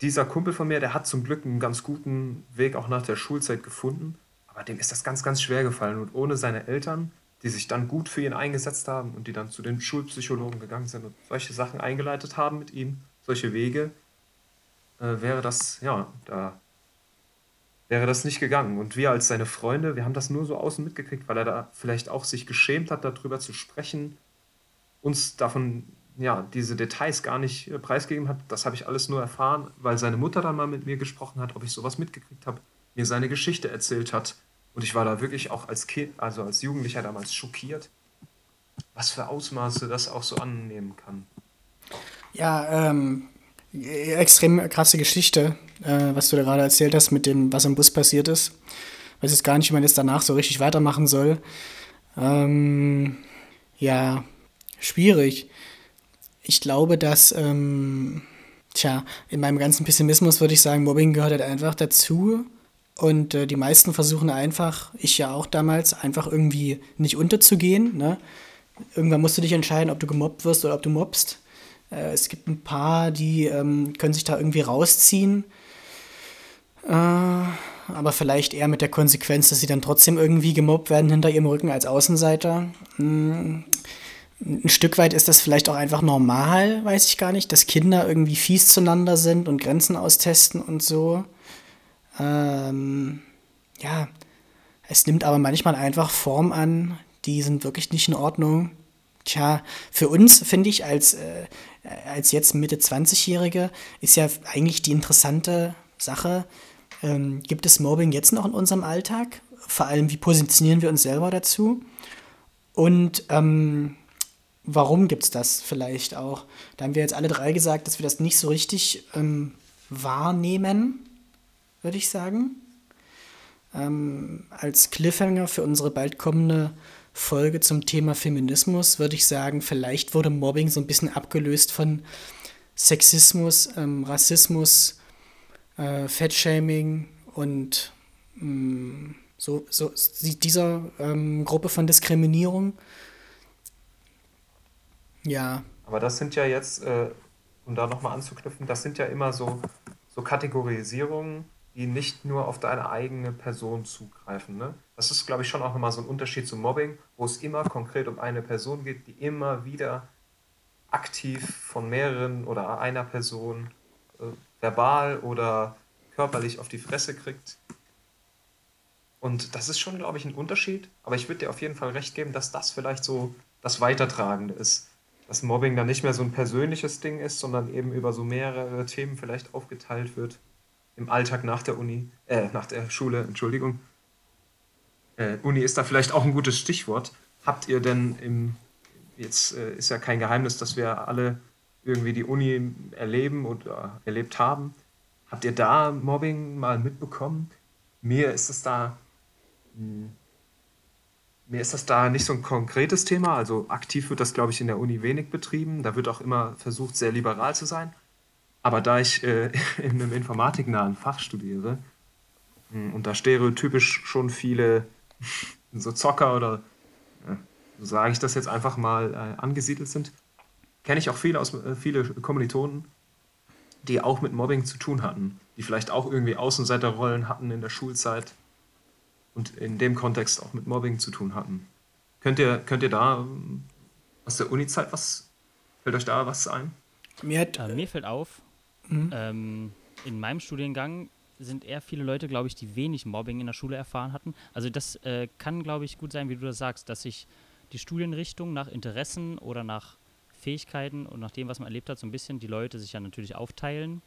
Dieser Kumpel von mir, der hat zum Glück einen ganz guten Weg auch nach der Schulzeit gefunden. Aber dem ist das ganz, ganz schwer gefallen. Und ohne seine Eltern, die sich dann gut für ihn eingesetzt haben und die dann zu den Schulpsychologen gegangen sind und solche Sachen eingeleitet haben mit ihm, solche Wege, äh, wäre das, ja, da wäre das nicht gegangen. Und wir als seine Freunde, wir haben das nur so außen mitgekriegt, weil er da vielleicht auch sich geschämt hat, darüber zu sprechen, uns davon, ja, diese Details gar nicht äh, preisgegeben hat. Das habe ich alles nur erfahren, weil seine Mutter dann mal mit mir gesprochen hat, ob ich sowas mitgekriegt habe mir seine Geschichte erzählt hat. Und ich war da wirklich auch als Kind, also als Jugendlicher damals schockiert, was für Ausmaße das auch so annehmen kann. Ja, ähm, extrem krasse Geschichte, äh, was du da gerade erzählt hast mit dem, was im Bus passiert ist. Ich weiß jetzt gar nicht, wie man jetzt danach so richtig weitermachen soll. Ähm, ja, schwierig. Ich glaube, dass, ähm, tja, in meinem ganzen Pessimismus würde ich sagen, Mobbing gehört halt einfach dazu. Und äh, die meisten versuchen einfach, ich ja auch damals, einfach irgendwie nicht unterzugehen. Ne? Irgendwann musst du dich entscheiden, ob du gemobbt wirst oder ob du mobst. Äh, es gibt ein paar, die ähm, können sich da irgendwie rausziehen. Äh, aber vielleicht eher mit der Konsequenz, dass sie dann trotzdem irgendwie gemobbt werden hinter ihrem Rücken als Außenseiter. Hm, ein Stück weit ist das vielleicht auch einfach normal, weiß ich gar nicht, dass Kinder irgendwie fies zueinander sind und Grenzen austesten und so. Ähm, ja, es nimmt aber manchmal einfach Form an, die sind wirklich nicht in Ordnung. Tja, für uns finde ich als, äh, als jetzt Mitte 20-Jährige ist ja eigentlich die interessante Sache, ähm, gibt es Mobbing jetzt noch in unserem Alltag? Vor allem, wie positionieren wir uns selber dazu? Und ähm, warum gibt es das vielleicht auch? Da haben wir jetzt alle drei gesagt, dass wir das nicht so richtig ähm, wahrnehmen würde ich sagen. Ähm, als Cliffhanger für unsere bald kommende Folge zum Thema Feminismus würde ich sagen, vielleicht wurde Mobbing so ein bisschen abgelöst von Sexismus, ähm, Rassismus, äh, Fettshaming und ähm, so, so dieser ähm, Gruppe von Diskriminierung. Ja. Aber das sind ja jetzt, äh, um da nochmal anzuknüpfen, das sind ja immer so, so Kategorisierungen, die nicht nur auf deine eigene Person zugreifen. Ne? Das ist, glaube ich, schon auch nochmal so ein Unterschied zum Mobbing, wo es immer konkret um eine Person geht, die immer wieder aktiv von mehreren oder einer Person äh, verbal oder körperlich auf die Fresse kriegt. Und das ist schon, glaube ich, ein Unterschied. Aber ich würde dir auf jeden Fall recht geben, dass das vielleicht so das Weitertragende ist. Dass Mobbing dann nicht mehr so ein persönliches Ding ist, sondern eben über so mehrere Themen vielleicht aufgeteilt wird im Alltag nach der Uni, äh, nach der Schule, Entschuldigung. Äh, Uni ist da vielleicht auch ein gutes Stichwort. Habt ihr denn im, jetzt äh, ist ja kein Geheimnis, dass wir alle irgendwie die Uni erleben oder erlebt haben. Habt ihr da Mobbing mal mitbekommen? Mir ist es da, hm, mir ist das da nicht so ein konkretes Thema. Also aktiv wird das, glaube ich, in der Uni wenig betrieben. Da wird auch immer versucht, sehr liberal zu sein. Aber da ich äh, in einem informatiknahen Fach studiere hm, und da stereotypisch schon viele so Zocker oder so sage ich das jetzt einfach mal äh, angesiedelt sind, kenne ich auch viele, aus, äh, viele Kommilitonen, die auch mit Mobbing zu tun hatten, die vielleicht auch irgendwie Außenseiterrollen hatten in der Schulzeit und in dem Kontext auch mit Mobbing zu tun hatten. Könnt ihr, könnt ihr da ähm, aus der Uni-Zeit was, fällt euch da was ein? Mir, hat, äh, mir fällt auf, mhm. ähm, in meinem Studiengang sind eher viele Leute, glaube ich, die wenig Mobbing in der Schule erfahren hatten. Also das äh, kann, glaube ich, gut sein, wie du das sagst, dass sich die Studienrichtung nach Interessen oder nach Fähigkeiten und nach dem, was man erlebt hat, so ein bisschen die Leute sich ja natürlich aufteilen.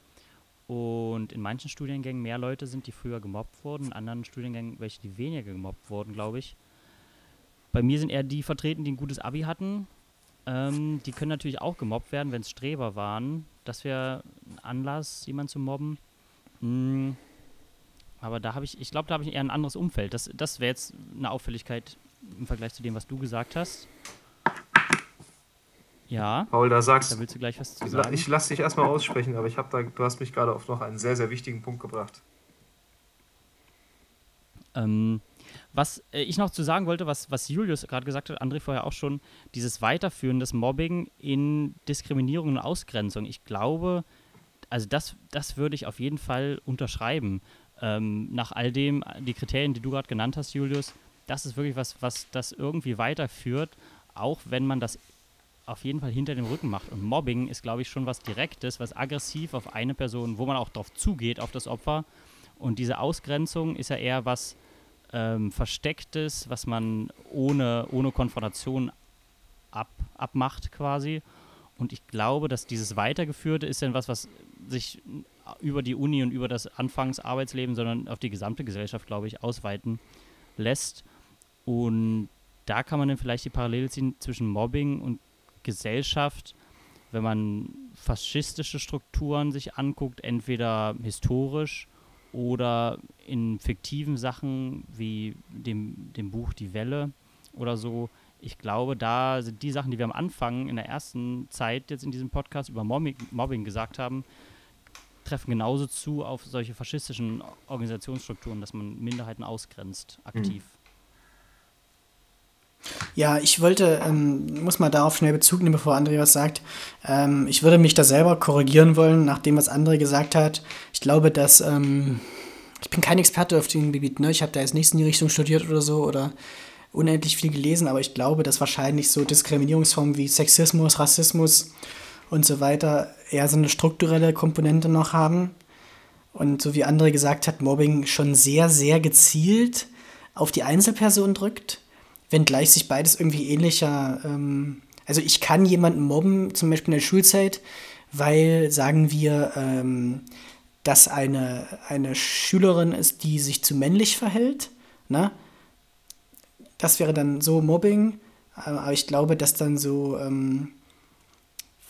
Und in manchen Studiengängen mehr Leute sind, die früher gemobbt wurden, in anderen Studiengängen welche, die weniger gemobbt wurden, glaube ich. Bei mir sind eher die vertreten, die ein gutes Abi hatten. Ähm, die können natürlich auch gemobbt werden, wenn es Streber waren. Das wäre ein Anlass, jemanden zu mobben. Mhm. Aber da habe ich, ich glaube, da habe ich eher ein anderes Umfeld. Das, das wäre jetzt eine Auffälligkeit im Vergleich zu dem, was du gesagt hast. Ja. Paul, da sagst da willst du gleich was zu sagen. Ich lasse dich erstmal aussprechen, aber ich habe da, du hast mich gerade auf noch einen sehr, sehr wichtigen Punkt gebracht. Ähm, was äh, ich noch zu sagen wollte, was, was Julius gerade gesagt hat, André vorher auch schon, dieses Weiterführen des Mobbing in Diskriminierung und Ausgrenzung. Ich glaube, also das, das würde ich auf jeden Fall unterschreiben. Ähm, nach all dem, die Kriterien, die du gerade genannt hast, Julius, das ist wirklich was, was das irgendwie weiterführt, auch wenn man das auf jeden Fall hinter dem Rücken macht. Und Mobbing ist, glaube ich, schon was Direktes, was aggressiv auf eine Person, wo man auch drauf zugeht, auf das Opfer. Und diese Ausgrenzung ist ja eher was ähm, Verstecktes, was man ohne, ohne Konfrontation ab, abmacht quasi. Und ich glaube, dass dieses Weitergeführte ist dann was, was sich über die Uni und über das Anfangsarbeitsleben, sondern auf die gesamte Gesellschaft, glaube ich, ausweiten lässt. Und da kann man dann vielleicht die Parallele ziehen zwischen Mobbing und Gesellschaft, wenn man faschistische Strukturen sich anguckt, entweder historisch oder in fiktiven Sachen wie dem, dem Buch Die Welle oder so. Ich glaube, da sind die Sachen, die wir am Anfang in der ersten Zeit jetzt in diesem Podcast über Mobbing, Mobbing gesagt haben, treffen genauso zu auf solche faschistischen Organisationsstrukturen, dass man Minderheiten ausgrenzt, aktiv. Mhm. Ja, ich wollte, ähm, muss mal darauf schnell Bezug nehmen, bevor André was sagt. Ähm, ich würde mich da selber korrigieren wollen, nach dem, was André gesagt hat. Ich glaube, dass, ähm, ich bin kein Experte auf dem Gebiet, ne? Ich habe da jetzt nichts in die Richtung studiert oder so oder unendlich viel gelesen, aber ich glaube, dass wahrscheinlich so Diskriminierungsformen wie Sexismus, Rassismus und so weiter eher so eine strukturelle Komponente noch haben. Und so wie André gesagt hat, Mobbing schon sehr, sehr gezielt auf die Einzelperson drückt wenngleich sich beides irgendwie ähnlicher. Ähm, also ich kann jemanden mobben, zum Beispiel in der Schulzeit, weil, sagen wir, ähm, dass eine, eine Schülerin ist, die sich zu männlich verhält. Ne? Das wäre dann so Mobbing. Aber ich glaube, dass dann so, ähm,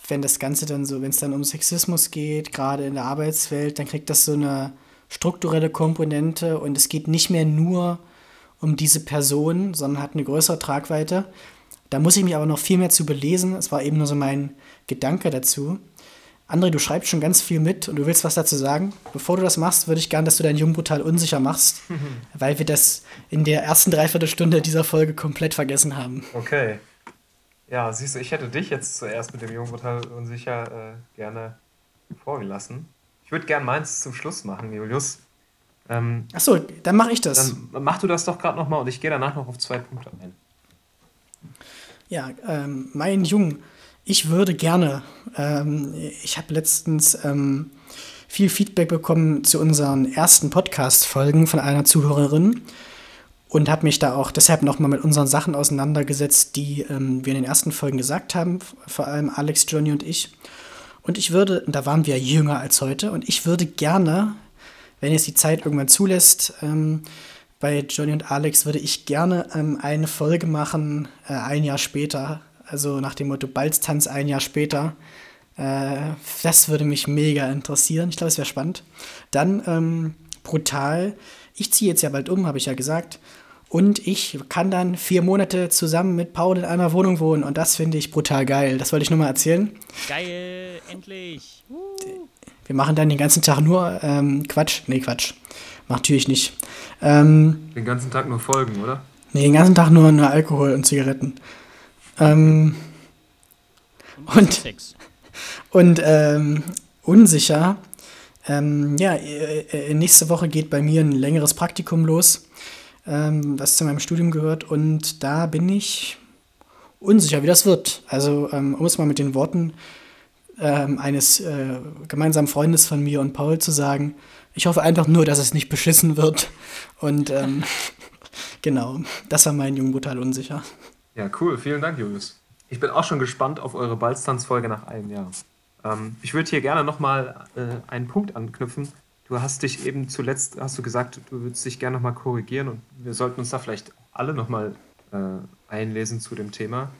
wenn das Ganze dann so, wenn es dann um Sexismus geht, gerade in der Arbeitswelt, dann kriegt das so eine strukturelle Komponente und es geht nicht mehr nur um diese Person, sondern hat eine größere Tragweite. Da muss ich mich aber noch viel mehr zu belesen. Es war eben nur so mein Gedanke dazu. André, du schreibst schon ganz viel mit und du willst was dazu sagen. Bevor du das machst, würde ich gerne, dass du deinen Jungen brutal unsicher machst, weil wir das in der ersten Dreiviertelstunde dieser Folge komplett vergessen haben. Okay. Ja, siehst du, ich hätte dich jetzt zuerst mit dem Jungen brutal unsicher äh, gerne vorgelassen. Ich würde gerne meins zum Schluss machen, Julius. Ähm, Achso, dann mache ich das. Dann mach du das doch gerade nochmal und ich gehe danach noch auf zwei Punkte ein. Ja, ähm, mein Jung, ich würde gerne, ähm, ich habe letztens ähm, viel Feedback bekommen zu unseren ersten Podcast-Folgen von einer Zuhörerin und habe mich da auch deshalb nochmal mit unseren Sachen auseinandergesetzt, die ähm, wir in den ersten Folgen gesagt haben, vor allem Alex, Johnny und ich. Und ich würde, da waren wir jünger als heute, und ich würde gerne wenn es die Zeit irgendwann zulässt, ähm, bei Johnny und Alex würde ich gerne ähm, eine Folge machen, äh, ein Jahr später. Also nach dem Motto Balztanz ein Jahr später. Äh, das würde mich mega interessieren. Ich glaube, es wäre spannend. Dann ähm, brutal. Ich ziehe jetzt ja bald um, habe ich ja gesagt. Und ich kann dann vier Monate zusammen mit Paul in einer Wohnung wohnen. Und das finde ich brutal geil. Das wollte ich nur mal erzählen. Geil, endlich. Uh. Wir machen dann den ganzen Tag nur ähm, Quatsch. Nee, Quatsch. Macht natürlich nicht. Ähm, den ganzen Tag nur Folgen, oder? Nee, den ganzen Tag nur, nur Alkohol und Zigaretten. Ähm, und Sex. und ähm, unsicher. Ähm, ja, äh, äh, nächste Woche geht bei mir ein längeres Praktikum los ähm, was zu meinem Studium gehört. Und da bin ich unsicher, wie das wird. Also, ähm, um es mal mit den Worten ähm, eines äh, gemeinsamen Freundes von mir und Paul zu sagen, ich hoffe einfach nur, dass es nicht beschissen wird. Und ähm, genau, das war mein Jung brutal unsicher. Ja, cool. Vielen Dank, Julius. Ich bin auch schon gespannt auf eure Balztanzfolge nach einem Jahr. Ähm, ich würde hier gerne nochmal äh, einen Punkt anknüpfen, Du hast dich eben zuletzt, hast du gesagt, du würdest dich gerne nochmal korrigieren und wir sollten uns da vielleicht alle nochmal äh, einlesen zu dem Thema.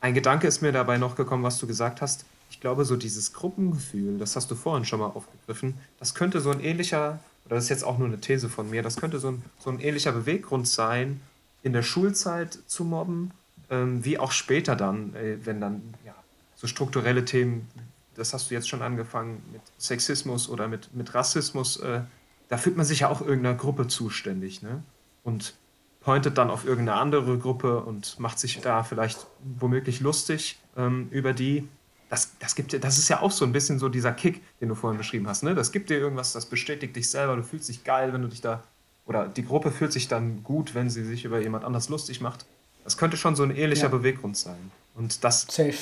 Ein Gedanke ist mir dabei noch gekommen, was du gesagt hast. Ich glaube, so dieses Gruppengefühl, das hast du vorhin schon mal aufgegriffen, das könnte so ein ähnlicher, oder das ist jetzt auch nur eine These von mir, das könnte so ein, so ein ähnlicher Beweggrund sein, in der Schulzeit zu mobben, ähm, wie auch später dann, äh, wenn dann ja, so strukturelle Themen das hast du jetzt schon angefangen mit Sexismus oder mit, mit Rassismus, äh, da fühlt man sich ja auch irgendeiner Gruppe zuständig, ne? Und pointet dann auf irgendeine andere Gruppe und macht sich da vielleicht womöglich lustig ähm, über die. Das, das, gibt, das ist ja auch so ein bisschen so dieser Kick, den du vorhin beschrieben hast. Ne? Das gibt dir irgendwas, das bestätigt dich selber, du fühlst dich geil, wenn du dich da. Oder die Gruppe fühlt sich dann gut, wenn sie sich über jemand anders lustig macht. Das könnte schon so ein ähnlicher ja. Beweggrund sein. Und das, Safe.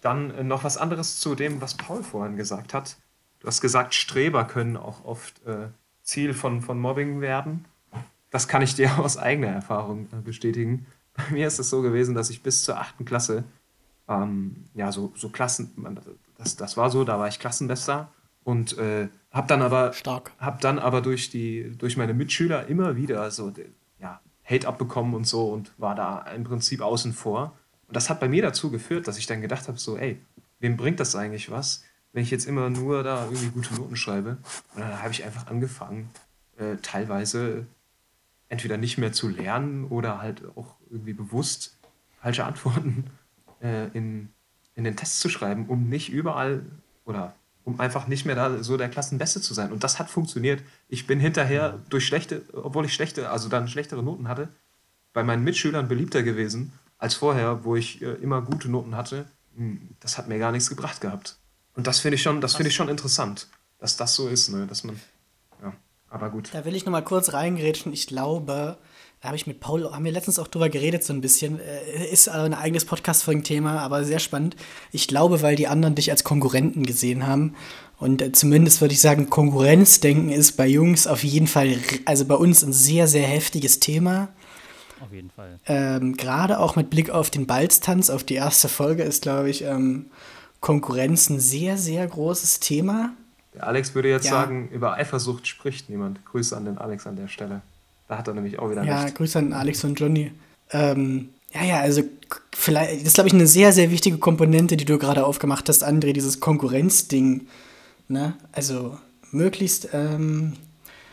Dann äh, noch was anderes zu dem, was Paul vorhin gesagt hat. Du hast gesagt, Streber können auch oft äh, Ziel von, von Mobbing werden. Das kann ich dir aus eigener Erfahrung äh, bestätigen. Bei mir ist es so gewesen, dass ich bis zur achten Klasse, ähm, ja, so, so Klassen, das, das war so, da war ich Klassenbester und äh, habe dann aber Stark. Hab dann aber durch die durch meine Mitschüler immer wieder so ja, Hate abbekommen und so und war da im Prinzip außen vor. Und das hat bei mir dazu geführt, dass ich dann gedacht habe, so, ey, wem bringt das eigentlich was, wenn ich jetzt immer nur da irgendwie gute Noten schreibe? Und dann habe ich einfach angefangen, äh, teilweise entweder nicht mehr zu lernen oder halt auch irgendwie bewusst falsche Antworten äh, in, in den Tests zu schreiben, um nicht überall oder um einfach nicht mehr da so der Klassenbeste zu sein. Und das hat funktioniert. Ich bin hinterher durch schlechte, obwohl ich schlechte, also dann schlechtere Noten hatte, bei meinen Mitschülern beliebter gewesen als vorher, wo ich äh, immer gute Noten hatte. Hm, das hat mir gar nichts gebracht gehabt. Und das finde ich schon, das finde ich schon interessant, dass das so ist, ne? dass man, ja, aber gut. Da will ich noch mal kurz reingrätschen. Ich glaube, da habe ich mit Paul, haben wir letztens auch drüber geredet so ein bisschen. Äh, ist ein eigenes Podcast-Folgen-Thema, aber sehr spannend. Ich glaube, weil die anderen dich als Konkurrenten gesehen haben. Und äh, zumindest würde ich sagen, Konkurrenzdenken ist bei Jungs auf jeden Fall, also bei uns ein sehr, sehr heftiges Thema. Auf jeden Fall. Ähm, Gerade auch mit Blick auf den Balztanz, auf die erste Folge, ist, glaube ich, ähm, Konkurrenz ein sehr, sehr großes Thema. Der Alex würde jetzt ja. sagen, über Eifersucht spricht niemand. Grüße an den Alex an der Stelle. Da hat er nämlich auch wieder Ja, recht. Grüße an Alex und Johnny. Ähm, ja, ja, also vielleicht, das ist, glaube ich, eine sehr, sehr wichtige Komponente, die du gerade aufgemacht hast, André, dieses Konkurrenzding. Ne? Also möglichst, ähm,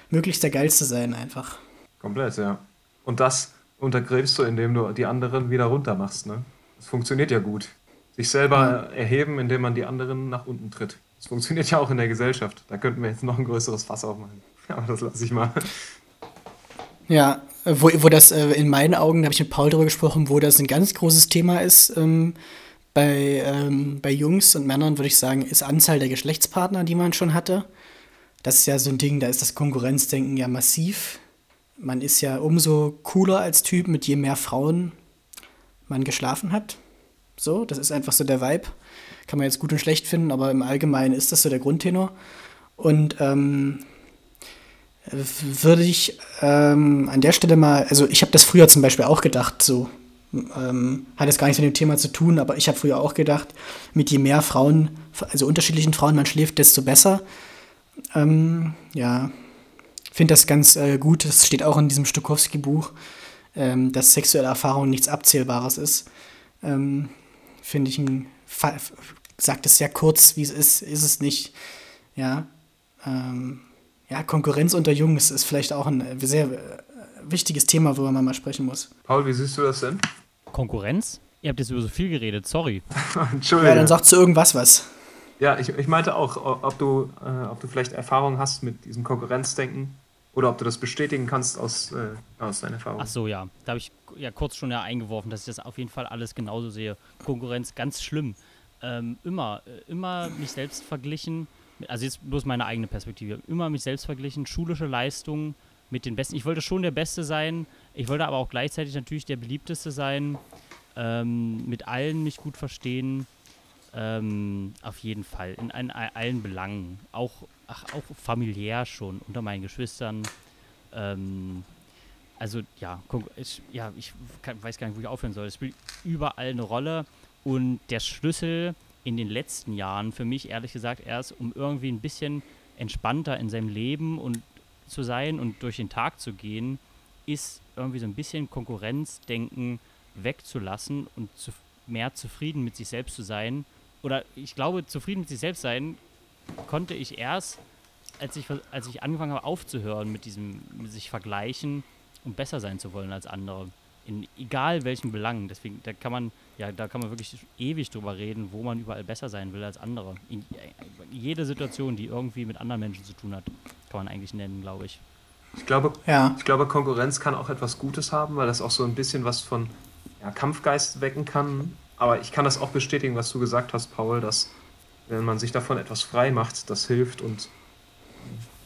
möglichst der Geilste sein einfach. Komplett, ja. Und das untergräbst du, indem du die anderen wieder runter machst. Ne? Das funktioniert ja gut. Sich selber mhm. erheben, indem man die anderen nach unten tritt. Das funktioniert ja auch in der Gesellschaft. Da könnten wir jetzt noch ein größeres Fass aufmachen. Aber das lasse ich mal. Ja, wo, wo das äh, in meinen Augen, da habe ich mit Paul darüber gesprochen, wo das ein ganz großes Thema ist. Ähm, bei, ähm, bei Jungs und Männern würde ich sagen, ist Anzahl der Geschlechtspartner, die man schon hatte. Das ist ja so ein Ding, da ist das Konkurrenzdenken ja massiv man ist ja umso cooler als Typ, mit je mehr Frauen man geschlafen hat. So, das ist einfach so der Vibe. Kann man jetzt gut und schlecht finden, aber im Allgemeinen ist das so der Grundtenor. Und ähm, würde ich ähm, an der Stelle mal, also ich habe das früher zum Beispiel auch gedacht, so ähm, hat es gar nichts mit dem Thema zu tun, aber ich habe früher auch gedacht, mit je mehr Frauen, also unterschiedlichen Frauen man schläft, desto besser. Ähm, ja, finde das ganz äh, gut. Das steht auch in diesem Stokowski-Buch, ähm, dass sexuelle Erfahrung nichts Abzählbares ist. Ähm, finde ich ein sagt es sehr kurz, wie es ist, ist es nicht. Ja, ähm, ja Konkurrenz unter Jungs ist vielleicht auch ein sehr äh, wichtiges Thema, worüber man mal sprechen muss. Paul, wie siehst du das denn? Konkurrenz? Ihr habt jetzt über so viel geredet, sorry. Entschuldigung. Ja, dann sagt zu irgendwas was. Ja, ich, ich meinte auch, ob du, äh, ob du vielleicht Erfahrung hast mit diesem Konkurrenzdenken oder ob du das bestätigen kannst aus, äh, aus deiner Erfahrung. Ach so, ja. Da habe ich ja kurz schon ja eingeworfen, dass ich das auf jeden Fall alles genauso sehe. Konkurrenz ganz schlimm. Ähm, immer, äh, immer mich selbst verglichen. Also jetzt bloß meine eigene Perspektive. Immer mich selbst verglichen, schulische Leistungen mit den Besten. Ich wollte schon der Beste sein. Ich wollte aber auch gleichzeitig natürlich der beliebteste sein. Ähm, mit allen mich gut verstehen. Ähm, auf jeden Fall. In, in, in, allen Belangen. Auch, ach, auch familiär schon, unter meinen Geschwistern. Ähm, also ja, ich, ja, ich kann, weiß gar nicht, wo ich aufhören soll. Es spielt überall eine Rolle. Und der Schlüssel in den letzten Jahren für mich, ehrlich gesagt, erst, um irgendwie ein bisschen entspannter in seinem Leben und zu sein und durch den Tag zu gehen, ist irgendwie so ein bisschen Konkurrenzdenken wegzulassen und zu, mehr zufrieden mit sich selbst zu sein. Oder ich glaube, zufrieden mit sich selbst sein konnte ich erst, als ich, als ich angefangen habe aufzuhören mit diesem mit sich vergleichen und besser sein zu wollen als andere. In egal welchen Belangen. Deswegen, da kann man, ja, da kann man wirklich ewig drüber reden, wo man überall besser sein will als andere. In jede Situation, die irgendwie mit anderen Menschen zu tun hat, kann man eigentlich nennen, glaube ich. Ich glaube, ja. ich glaube, Konkurrenz kann auch etwas Gutes haben, weil das auch so ein bisschen was von ja, Kampfgeist wecken kann. Aber ich kann das auch bestätigen, was du gesagt hast, Paul, dass wenn man sich davon etwas frei macht, das hilft und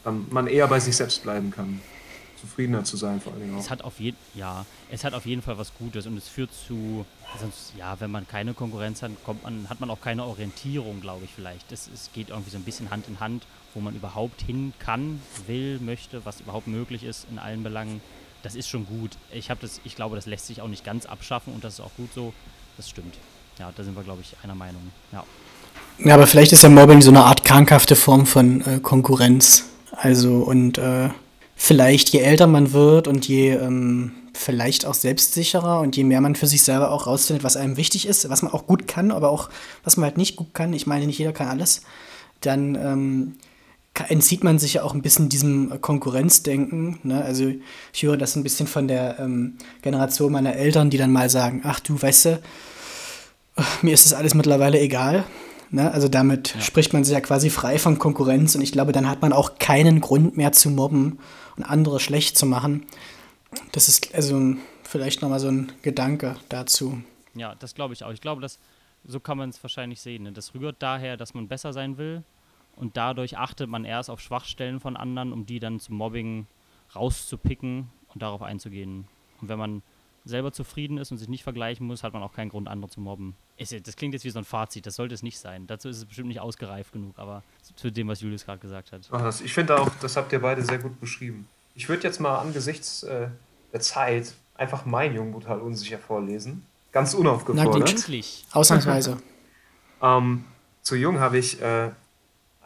dann man eher bei sich selbst bleiben kann. Zufriedener zu sein, vor allen Dingen auch. Es hat auf jeden, ja, es hat auf jeden Fall was Gutes und es führt zu, sonst, ja, wenn man keine Konkurrenz hat, kommt man, hat man auch keine Orientierung, glaube ich, vielleicht. Es, es geht irgendwie so ein bisschen Hand in Hand, wo man überhaupt hin kann, will, möchte, was überhaupt möglich ist in allen Belangen das ist schon gut. Ich habe das, ich glaube, das lässt sich auch nicht ganz abschaffen und das ist auch gut so. Das stimmt. Ja, da sind wir, glaube ich, einer Meinung. Ja. Ja, aber vielleicht ist ja Mobbing so eine Art krankhafte Form von äh, Konkurrenz. Also und äh, vielleicht je älter man wird und je ähm, vielleicht auch selbstsicherer und je mehr man für sich selber auch rausfindet, was einem wichtig ist, was man auch gut kann, aber auch was man halt nicht gut kann. Ich meine, nicht jeder kann alles. Dann ähm, entzieht man sich ja auch ein bisschen diesem Konkurrenzdenken. Ne? Also ich höre das ein bisschen von der ähm, Generation meiner Eltern, die dann mal sagen, ach du, weißt du, mir ist das alles mittlerweile egal. Ne? Also damit ja. spricht man sich ja quasi frei von Konkurrenz und ich glaube, dann hat man auch keinen Grund mehr zu mobben und andere schlecht zu machen. Das ist also vielleicht nochmal so ein Gedanke dazu. Ja, das glaube ich auch. Ich glaube, dass so kann man es wahrscheinlich sehen. Ne? Das rührt daher, dass man besser sein will und dadurch achtet man erst auf Schwachstellen von anderen, um die dann zum Mobbing rauszupicken und darauf einzugehen. Und wenn man selber zufrieden ist und sich nicht vergleichen muss, hat man auch keinen Grund, andere zu mobben. Das klingt jetzt wie so ein Fazit, das sollte es nicht sein. Dazu ist es bestimmt nicht ausgereift genug, aber zu dem, was Julius gerade gesagt hat. Ach, ich finde auch, das habt ihr beide sehr gut beschrieben. Ich würde jetzt mal angesichts äh, der Zeit einfach mein Jung brutal unsicher vorlesen. Ganz unaufgefordert. Na endlich. Ausnahmsweise. ähm, zu Jung habe ich äh,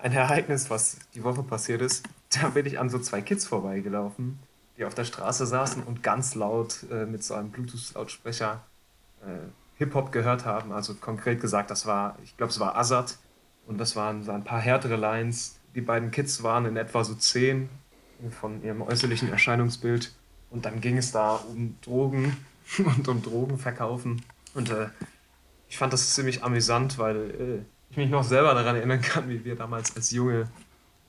ein Ereignis, was die Woche passiert ist. Da bin ich an so zwei Kids vorbeigelaufen, die auf der Straße saßen und ganz laut äh, mit so einem Bluetooth-Lautsprecher äh, Hip-Hop gehört haben. Also konkret gesagt, das war, ich glaube, es war Azad und das waren so ein paar härtere Lines. Die beiden Kids waren in etwa so zehn von ihrem äußerlichen Erscheinungsbild und dann ging es da um Drogen und um Drogenverkaufen und äh, ich fand das ziemlich amüsant, weil äh, ich mich noch selber daran erinnern kann, wie wir damals als junge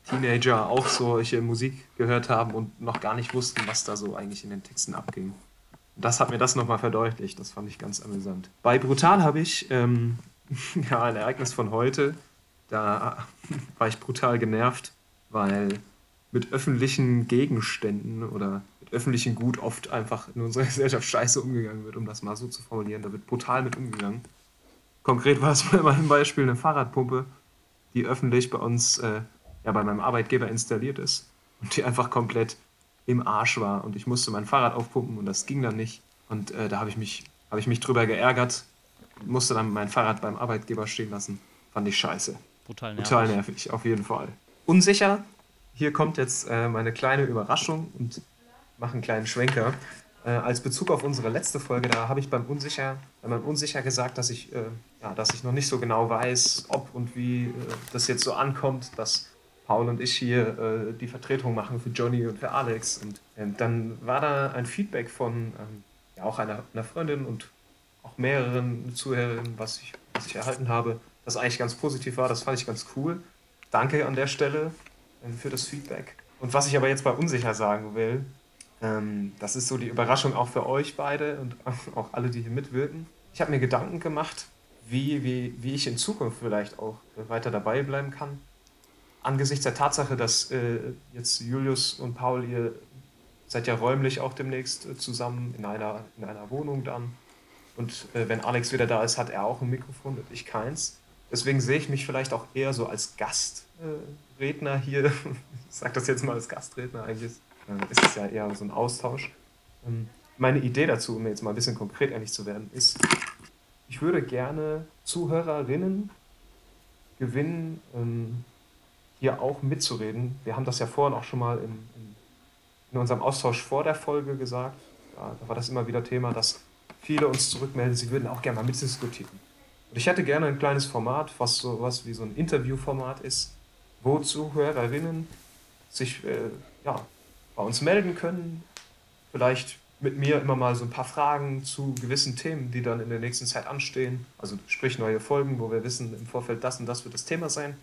Teenager auch solche Musik gehört haben und noch gar nicht wussten, was da so eigentlich in den Texten abging. Das hat mir das nochmal verdeutlicht, das fand ich ganz amüsant. Bei Brutal habe ich ähm, ja, ein Ereignis von heute, da war ich brutal genervt, weil mit öffentlichen Gegenständen oder mit öffentlichem Gut oft einfach in unserer Gesellschaft scheiße umgegangen wird, um das mal so zu formulieren. Da wird brutal mit umgegangen. Konkret war es bei meinem Beispiel eine Fahrradpumpe, die öffentlich bei uns, äh, ja, bei meinem Arbeitgeber installiert ist und die einfach komplett im Arsch war und ich musste mein Fahrrad aufpumpen und das ging dann nicht. Und äh, da habe ich, mich, ich mich drüber geärgert, musste dann mein Fahrrad beim Arbeitgeber stehen lassen. Fand ich scheiße. Brutal nervig. Brutal nervig, auf jeden Fall. Unsicher, hier kommt jetzt äh, meine kleine Überraschung und mache einen kleinen Schwenker. Äh, als Bezug auf unsere letzte Folge, da habe ich beim Unsicher, beim Unsicher gesagt, dass ich, äh, ja, dass ich noch nicht so genau weiß, ob und wie äh, das jetzt so ankommt, dass Paul und ich hier äh, die Vertretung machen für Johnny und für Alex. Und ähm, dann war da ein Feedback von ähm, ja, auch einer, einer Freundin und auch mehreren Zuhörerinnen, was ich, was ich erhalten habe, das eigentlich ganz positiv war. Das fand ich ganz cool. Danke an der Stelle ähm, für das Feedback. Und was ich aber jetzt bei Unsicher sagen will, ähm, das ist so die Überraschung auch für euch beide und auch alle, die hier mitwirken. Ich habe mir Gedanken gemacht, wie, wie, wie ich in Zukunft vielleicht auch weiter dabei bleiben kann. Angesichts der Tatsache, dass äh, jetzt Julius und Paul, ihr seid ja räumlich auch demnächst äh, zusammen in einer, in einer Wohnung dann. Und äh, wenn Alex wieder da ist, hat er auch ein Mikrofon und ich keins. Deswegen sehe ich mich vielleicht auch eher so als Gastredner hier. ich sage das jetzt mal als Gastredner eigentlich ist es ja eher so ein Austausch. Ähm, meine Idee dazu, um jetzt mal ein bisschen konkret ehrlich zu werden, ist, ich würde gerne Zuhörerinnen gewinnen, ähm, hier auch mitzureden. Wir haben das ja vorhin auch schon mal in, in, in unserem Austausch vor der Folge gesagt. Ja, da war das immer wieder Thema, dass viele uns zurückmelden, sie würden auch gerne mal mitdiskutieren. Und ich hätte gerne ein kleines Format, was so was wie so ein Interviewformat ist, wo Zuhörerinnen sich äh, ja, bei uns melden können. Vielleicht mit mir immer mal so ein paar Fragen zu gewissen Themen, die dann in der nächsten Zeit anstehen. Also sprich neue Folgen, wo wir wissen, im Vorfeld das und das wird das Thema sein.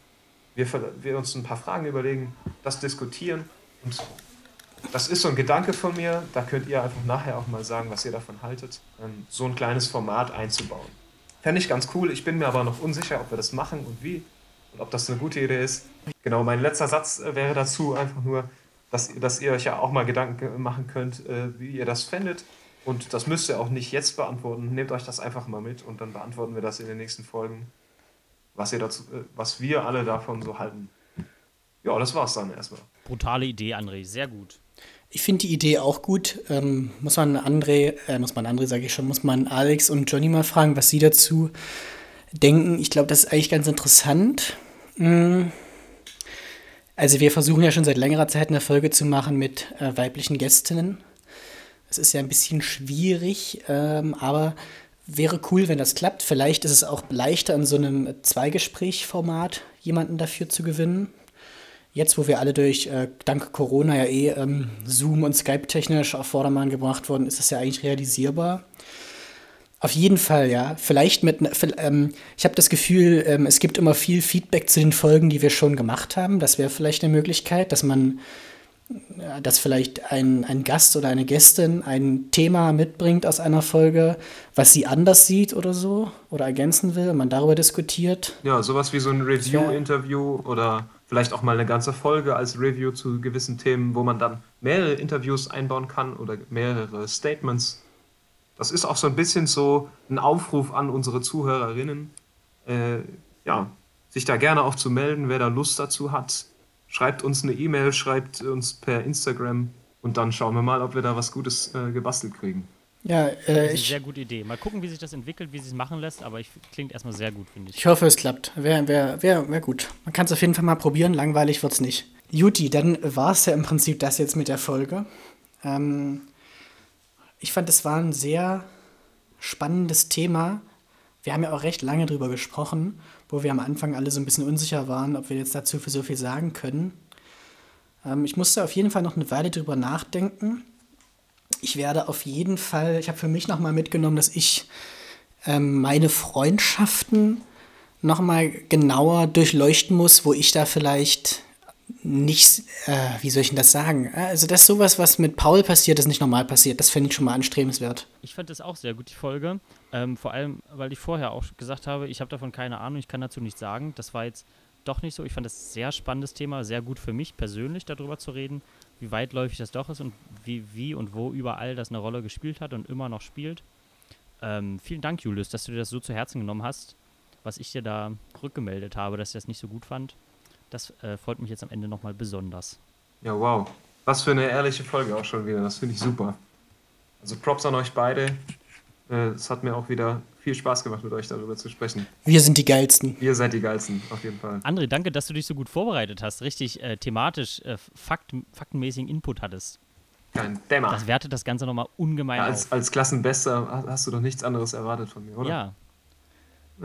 Wir, wir uns ein paar Fragen überlegen, das diskutieren. Und das ist so ein Gedanke von mir. Da könnt ihr einfach nachher auch mal sagen, was ihr davon haltet, ähm, so ein kleines Format einzubauen. Fände ich ganz cool. Ich bin mir aber noch unsicher, ob wir das machen und wie und ob das eine gute Idee ist. Genau, mein letzter Satz äh, wäre dazu einfach nur, dass, dass ihr euch ja auch mal Gedanken machen könnt, äh, wie ihr das fändet. Und das müsst ihr auch nicht jetzt beantworten. Nehmt euch das einfach mal mit und dann beantworten wir das in den nächsten Folgen, was, ihr dazu, äh, was wir alle davon so halten. Ja, das war's dann erstmal. Brutale Idee, André, sehr gut. Ich finde die Idee auch gut. Ähm, muss man André, äh, muss man André, sage ich schon, muss man Alex und Johnny mal fragen, was sie dazu denken. Ich glaube, das ist eigentlich ganz interessant. Hm. Also wir versuchen ja schon seit längerer Zeit eine Folge zu machen mit äh, weiblichen Gästinnen. Es ist ja ein bisschen schwierig, ähm, aber wäre cool, wenn das klappt. Vielleicht ist es auch leichter, in so einem Zweigespräch-Format jemanden dafür zu gewinnen. Jetzt, wo wir alle durch, äh, dank Corona ja eh ähm, Zoom und Skype technisch auf Vordermann gebracht wurden, ist das ja eigentlich realisierbar. Auf jeden Fall, ja. Vielleicht mit, ähm, ich habe das Gefühl, ähm, es gibt immer viel Feedback zu den Folgen, die wir schon gemacht haben. Das wäre vielleicht eine Möglichkeit, dass man, dass vielleicht ein, ein Gast oder eine Gästin ein Thema mitbringt aus einer Folge, was sie anders sieht oder so oder ergänzen will man darüber diskutiert. Ja, sowas wie so ein Review-Interview oder vielleicht auch mal eine ganze Folge als Review zu gewissen Themen, wo man dann mehrere Interviews einbauen kann oder mehrere Statements das ist auch so ein bisschen so ein Aufruf an unsere Zuhörerinnen, äh, ja, sich da gerne auch zu melden, wer da Lust dazu hat. Schreibt uns eine E-Mail, schreibt uns per Instagram und dann schauen wir mal, ob wir da was Gutes äh, gebastelt kriegen. Ja, äh, das ist eine sehr gute Idee. Mal gucken, wie sich das entwickelt, wie sich es machen lässt, aber ich klingt erstmal sehr gut, finde ich. Ich hoffe, es klappt. Wäre wär, wär, wär gut. Man kann es auf jeden Fall mal probieren, langweilig wird es nicht. Juti, dann war es ja im Prinzip das jetzt mit der Folge. Ähm, ich fand, es war ein sehr spannendes Thema. Wir haben ja auch recht lange drüber gesprochen, wo wir am Anfang alle so ein bisschen unsicher waren, ob wir jetzt dazu für so viel sagen können. Ähm, ich musste auf jeden Fall noch eine Weile drüber nachdenken. Ich werde auf jeden Fall, ich habe für mich nochmal mitgenommen, dass ich ähm, meine Freundschaften nochmal genauer durchleuchten muss, wo ich da vielleicht nicht, äh, wie soll ich denn das sagen? Also, das ist sowas, was mit Paul passiert, das nicht normal passiert. Das finde ich schon mal anstrebenswert. Ich fand das auch sehr gut, die Folge. Ähm, vor allem, weil ich vorher auch gesagt habe, ich habe davon keine Ahnung, ich kann dazu nichts sagen. Das war jetzt doch nicht so. Ich fand das sehr spannendes Thema, sehr gut für mich persönlich darüber zu reden, wie weitläufig das doch ist und wie, wie und wo überall das eine Rolle gespielt hat und immer noch spielt. Ähm, vielen Dank, Julius, dass du dir das so zu Herzen genommen hast, was ich dir da rückgemeldet habe, dass ich das nicht so gut fand. Das äh, freut mich jetzt am Ende nochmal besonders. Ja, wow. Was für eine ehrliche Folge auch schon wieder. Das finde ich super. Also Props an euch beide. Äh, es hat mir auch wieder viel Spaß gemacht, mit euch darüber zu sprechen. Wir sind die Geilsten. Ihr seid die Geilsten, auf jeden Fall. André, danke, dass du dich so gut vorbereitet hast, richtig äh, thematisch, äh, fakt, faktenmäßigen Input hattest. Kein Dämmer. Das wertet das Ganze nochmal ungemein Ja, als, auf. als Klassenbester hast- du doch nichts anderes erwartet von mir, oder? Ja.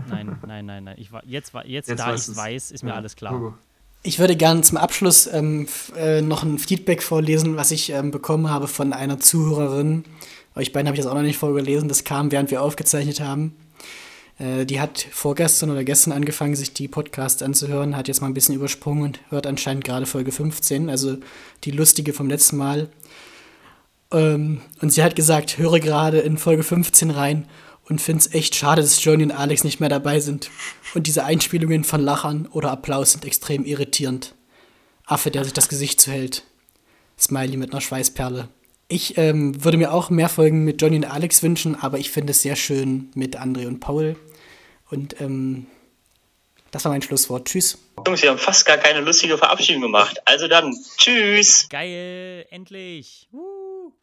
Nein, nein, nein, nein. Ich, wa- jetzt, jetzt, Jetzt da ich du's. weiß, ist mir Ja. alles klar. Hugo. Ich würde gerne zum Abschluss ähm, äh, noch ein Feedback vorlesen, was ich ähm, bekommen habe von einer Zuhörerin. Euch beiden habe ich das auch noch nicht vorgelesen. Das kam, während wir aufgezeichnet haben. Äh, die hat vorgestern oder gestern angefangen, sich die Podcasts anzuhören, hat jetzt mal ein bisschen übersprungen und hört anscheinend gerade Folge 15, also die lustige vom letzten Mal. Ähm, und sie hat gesagt, höre gerade in Folge 15 rein und finde es echt schade, dass Johnny und Alex nicht mehr dabei sind. Und diese Einspielungen von Lachern oder Applaus sind extrem irritierend. Affe, der sich das Gesicht zuhält. Smiley mit einer Schweißperle. Ich ähm, würde mir auch mehr Folgen mit Johnny und Alex wünschen, aber ich finde es sehr schön mit André und Paul. Und ähm, das war mein Schlusswort. Tschüss. Jungs, wir haben fast gar keine lustige Verabschiedung gemacht. Also dann, tschüss. Geil, endlich. Uh.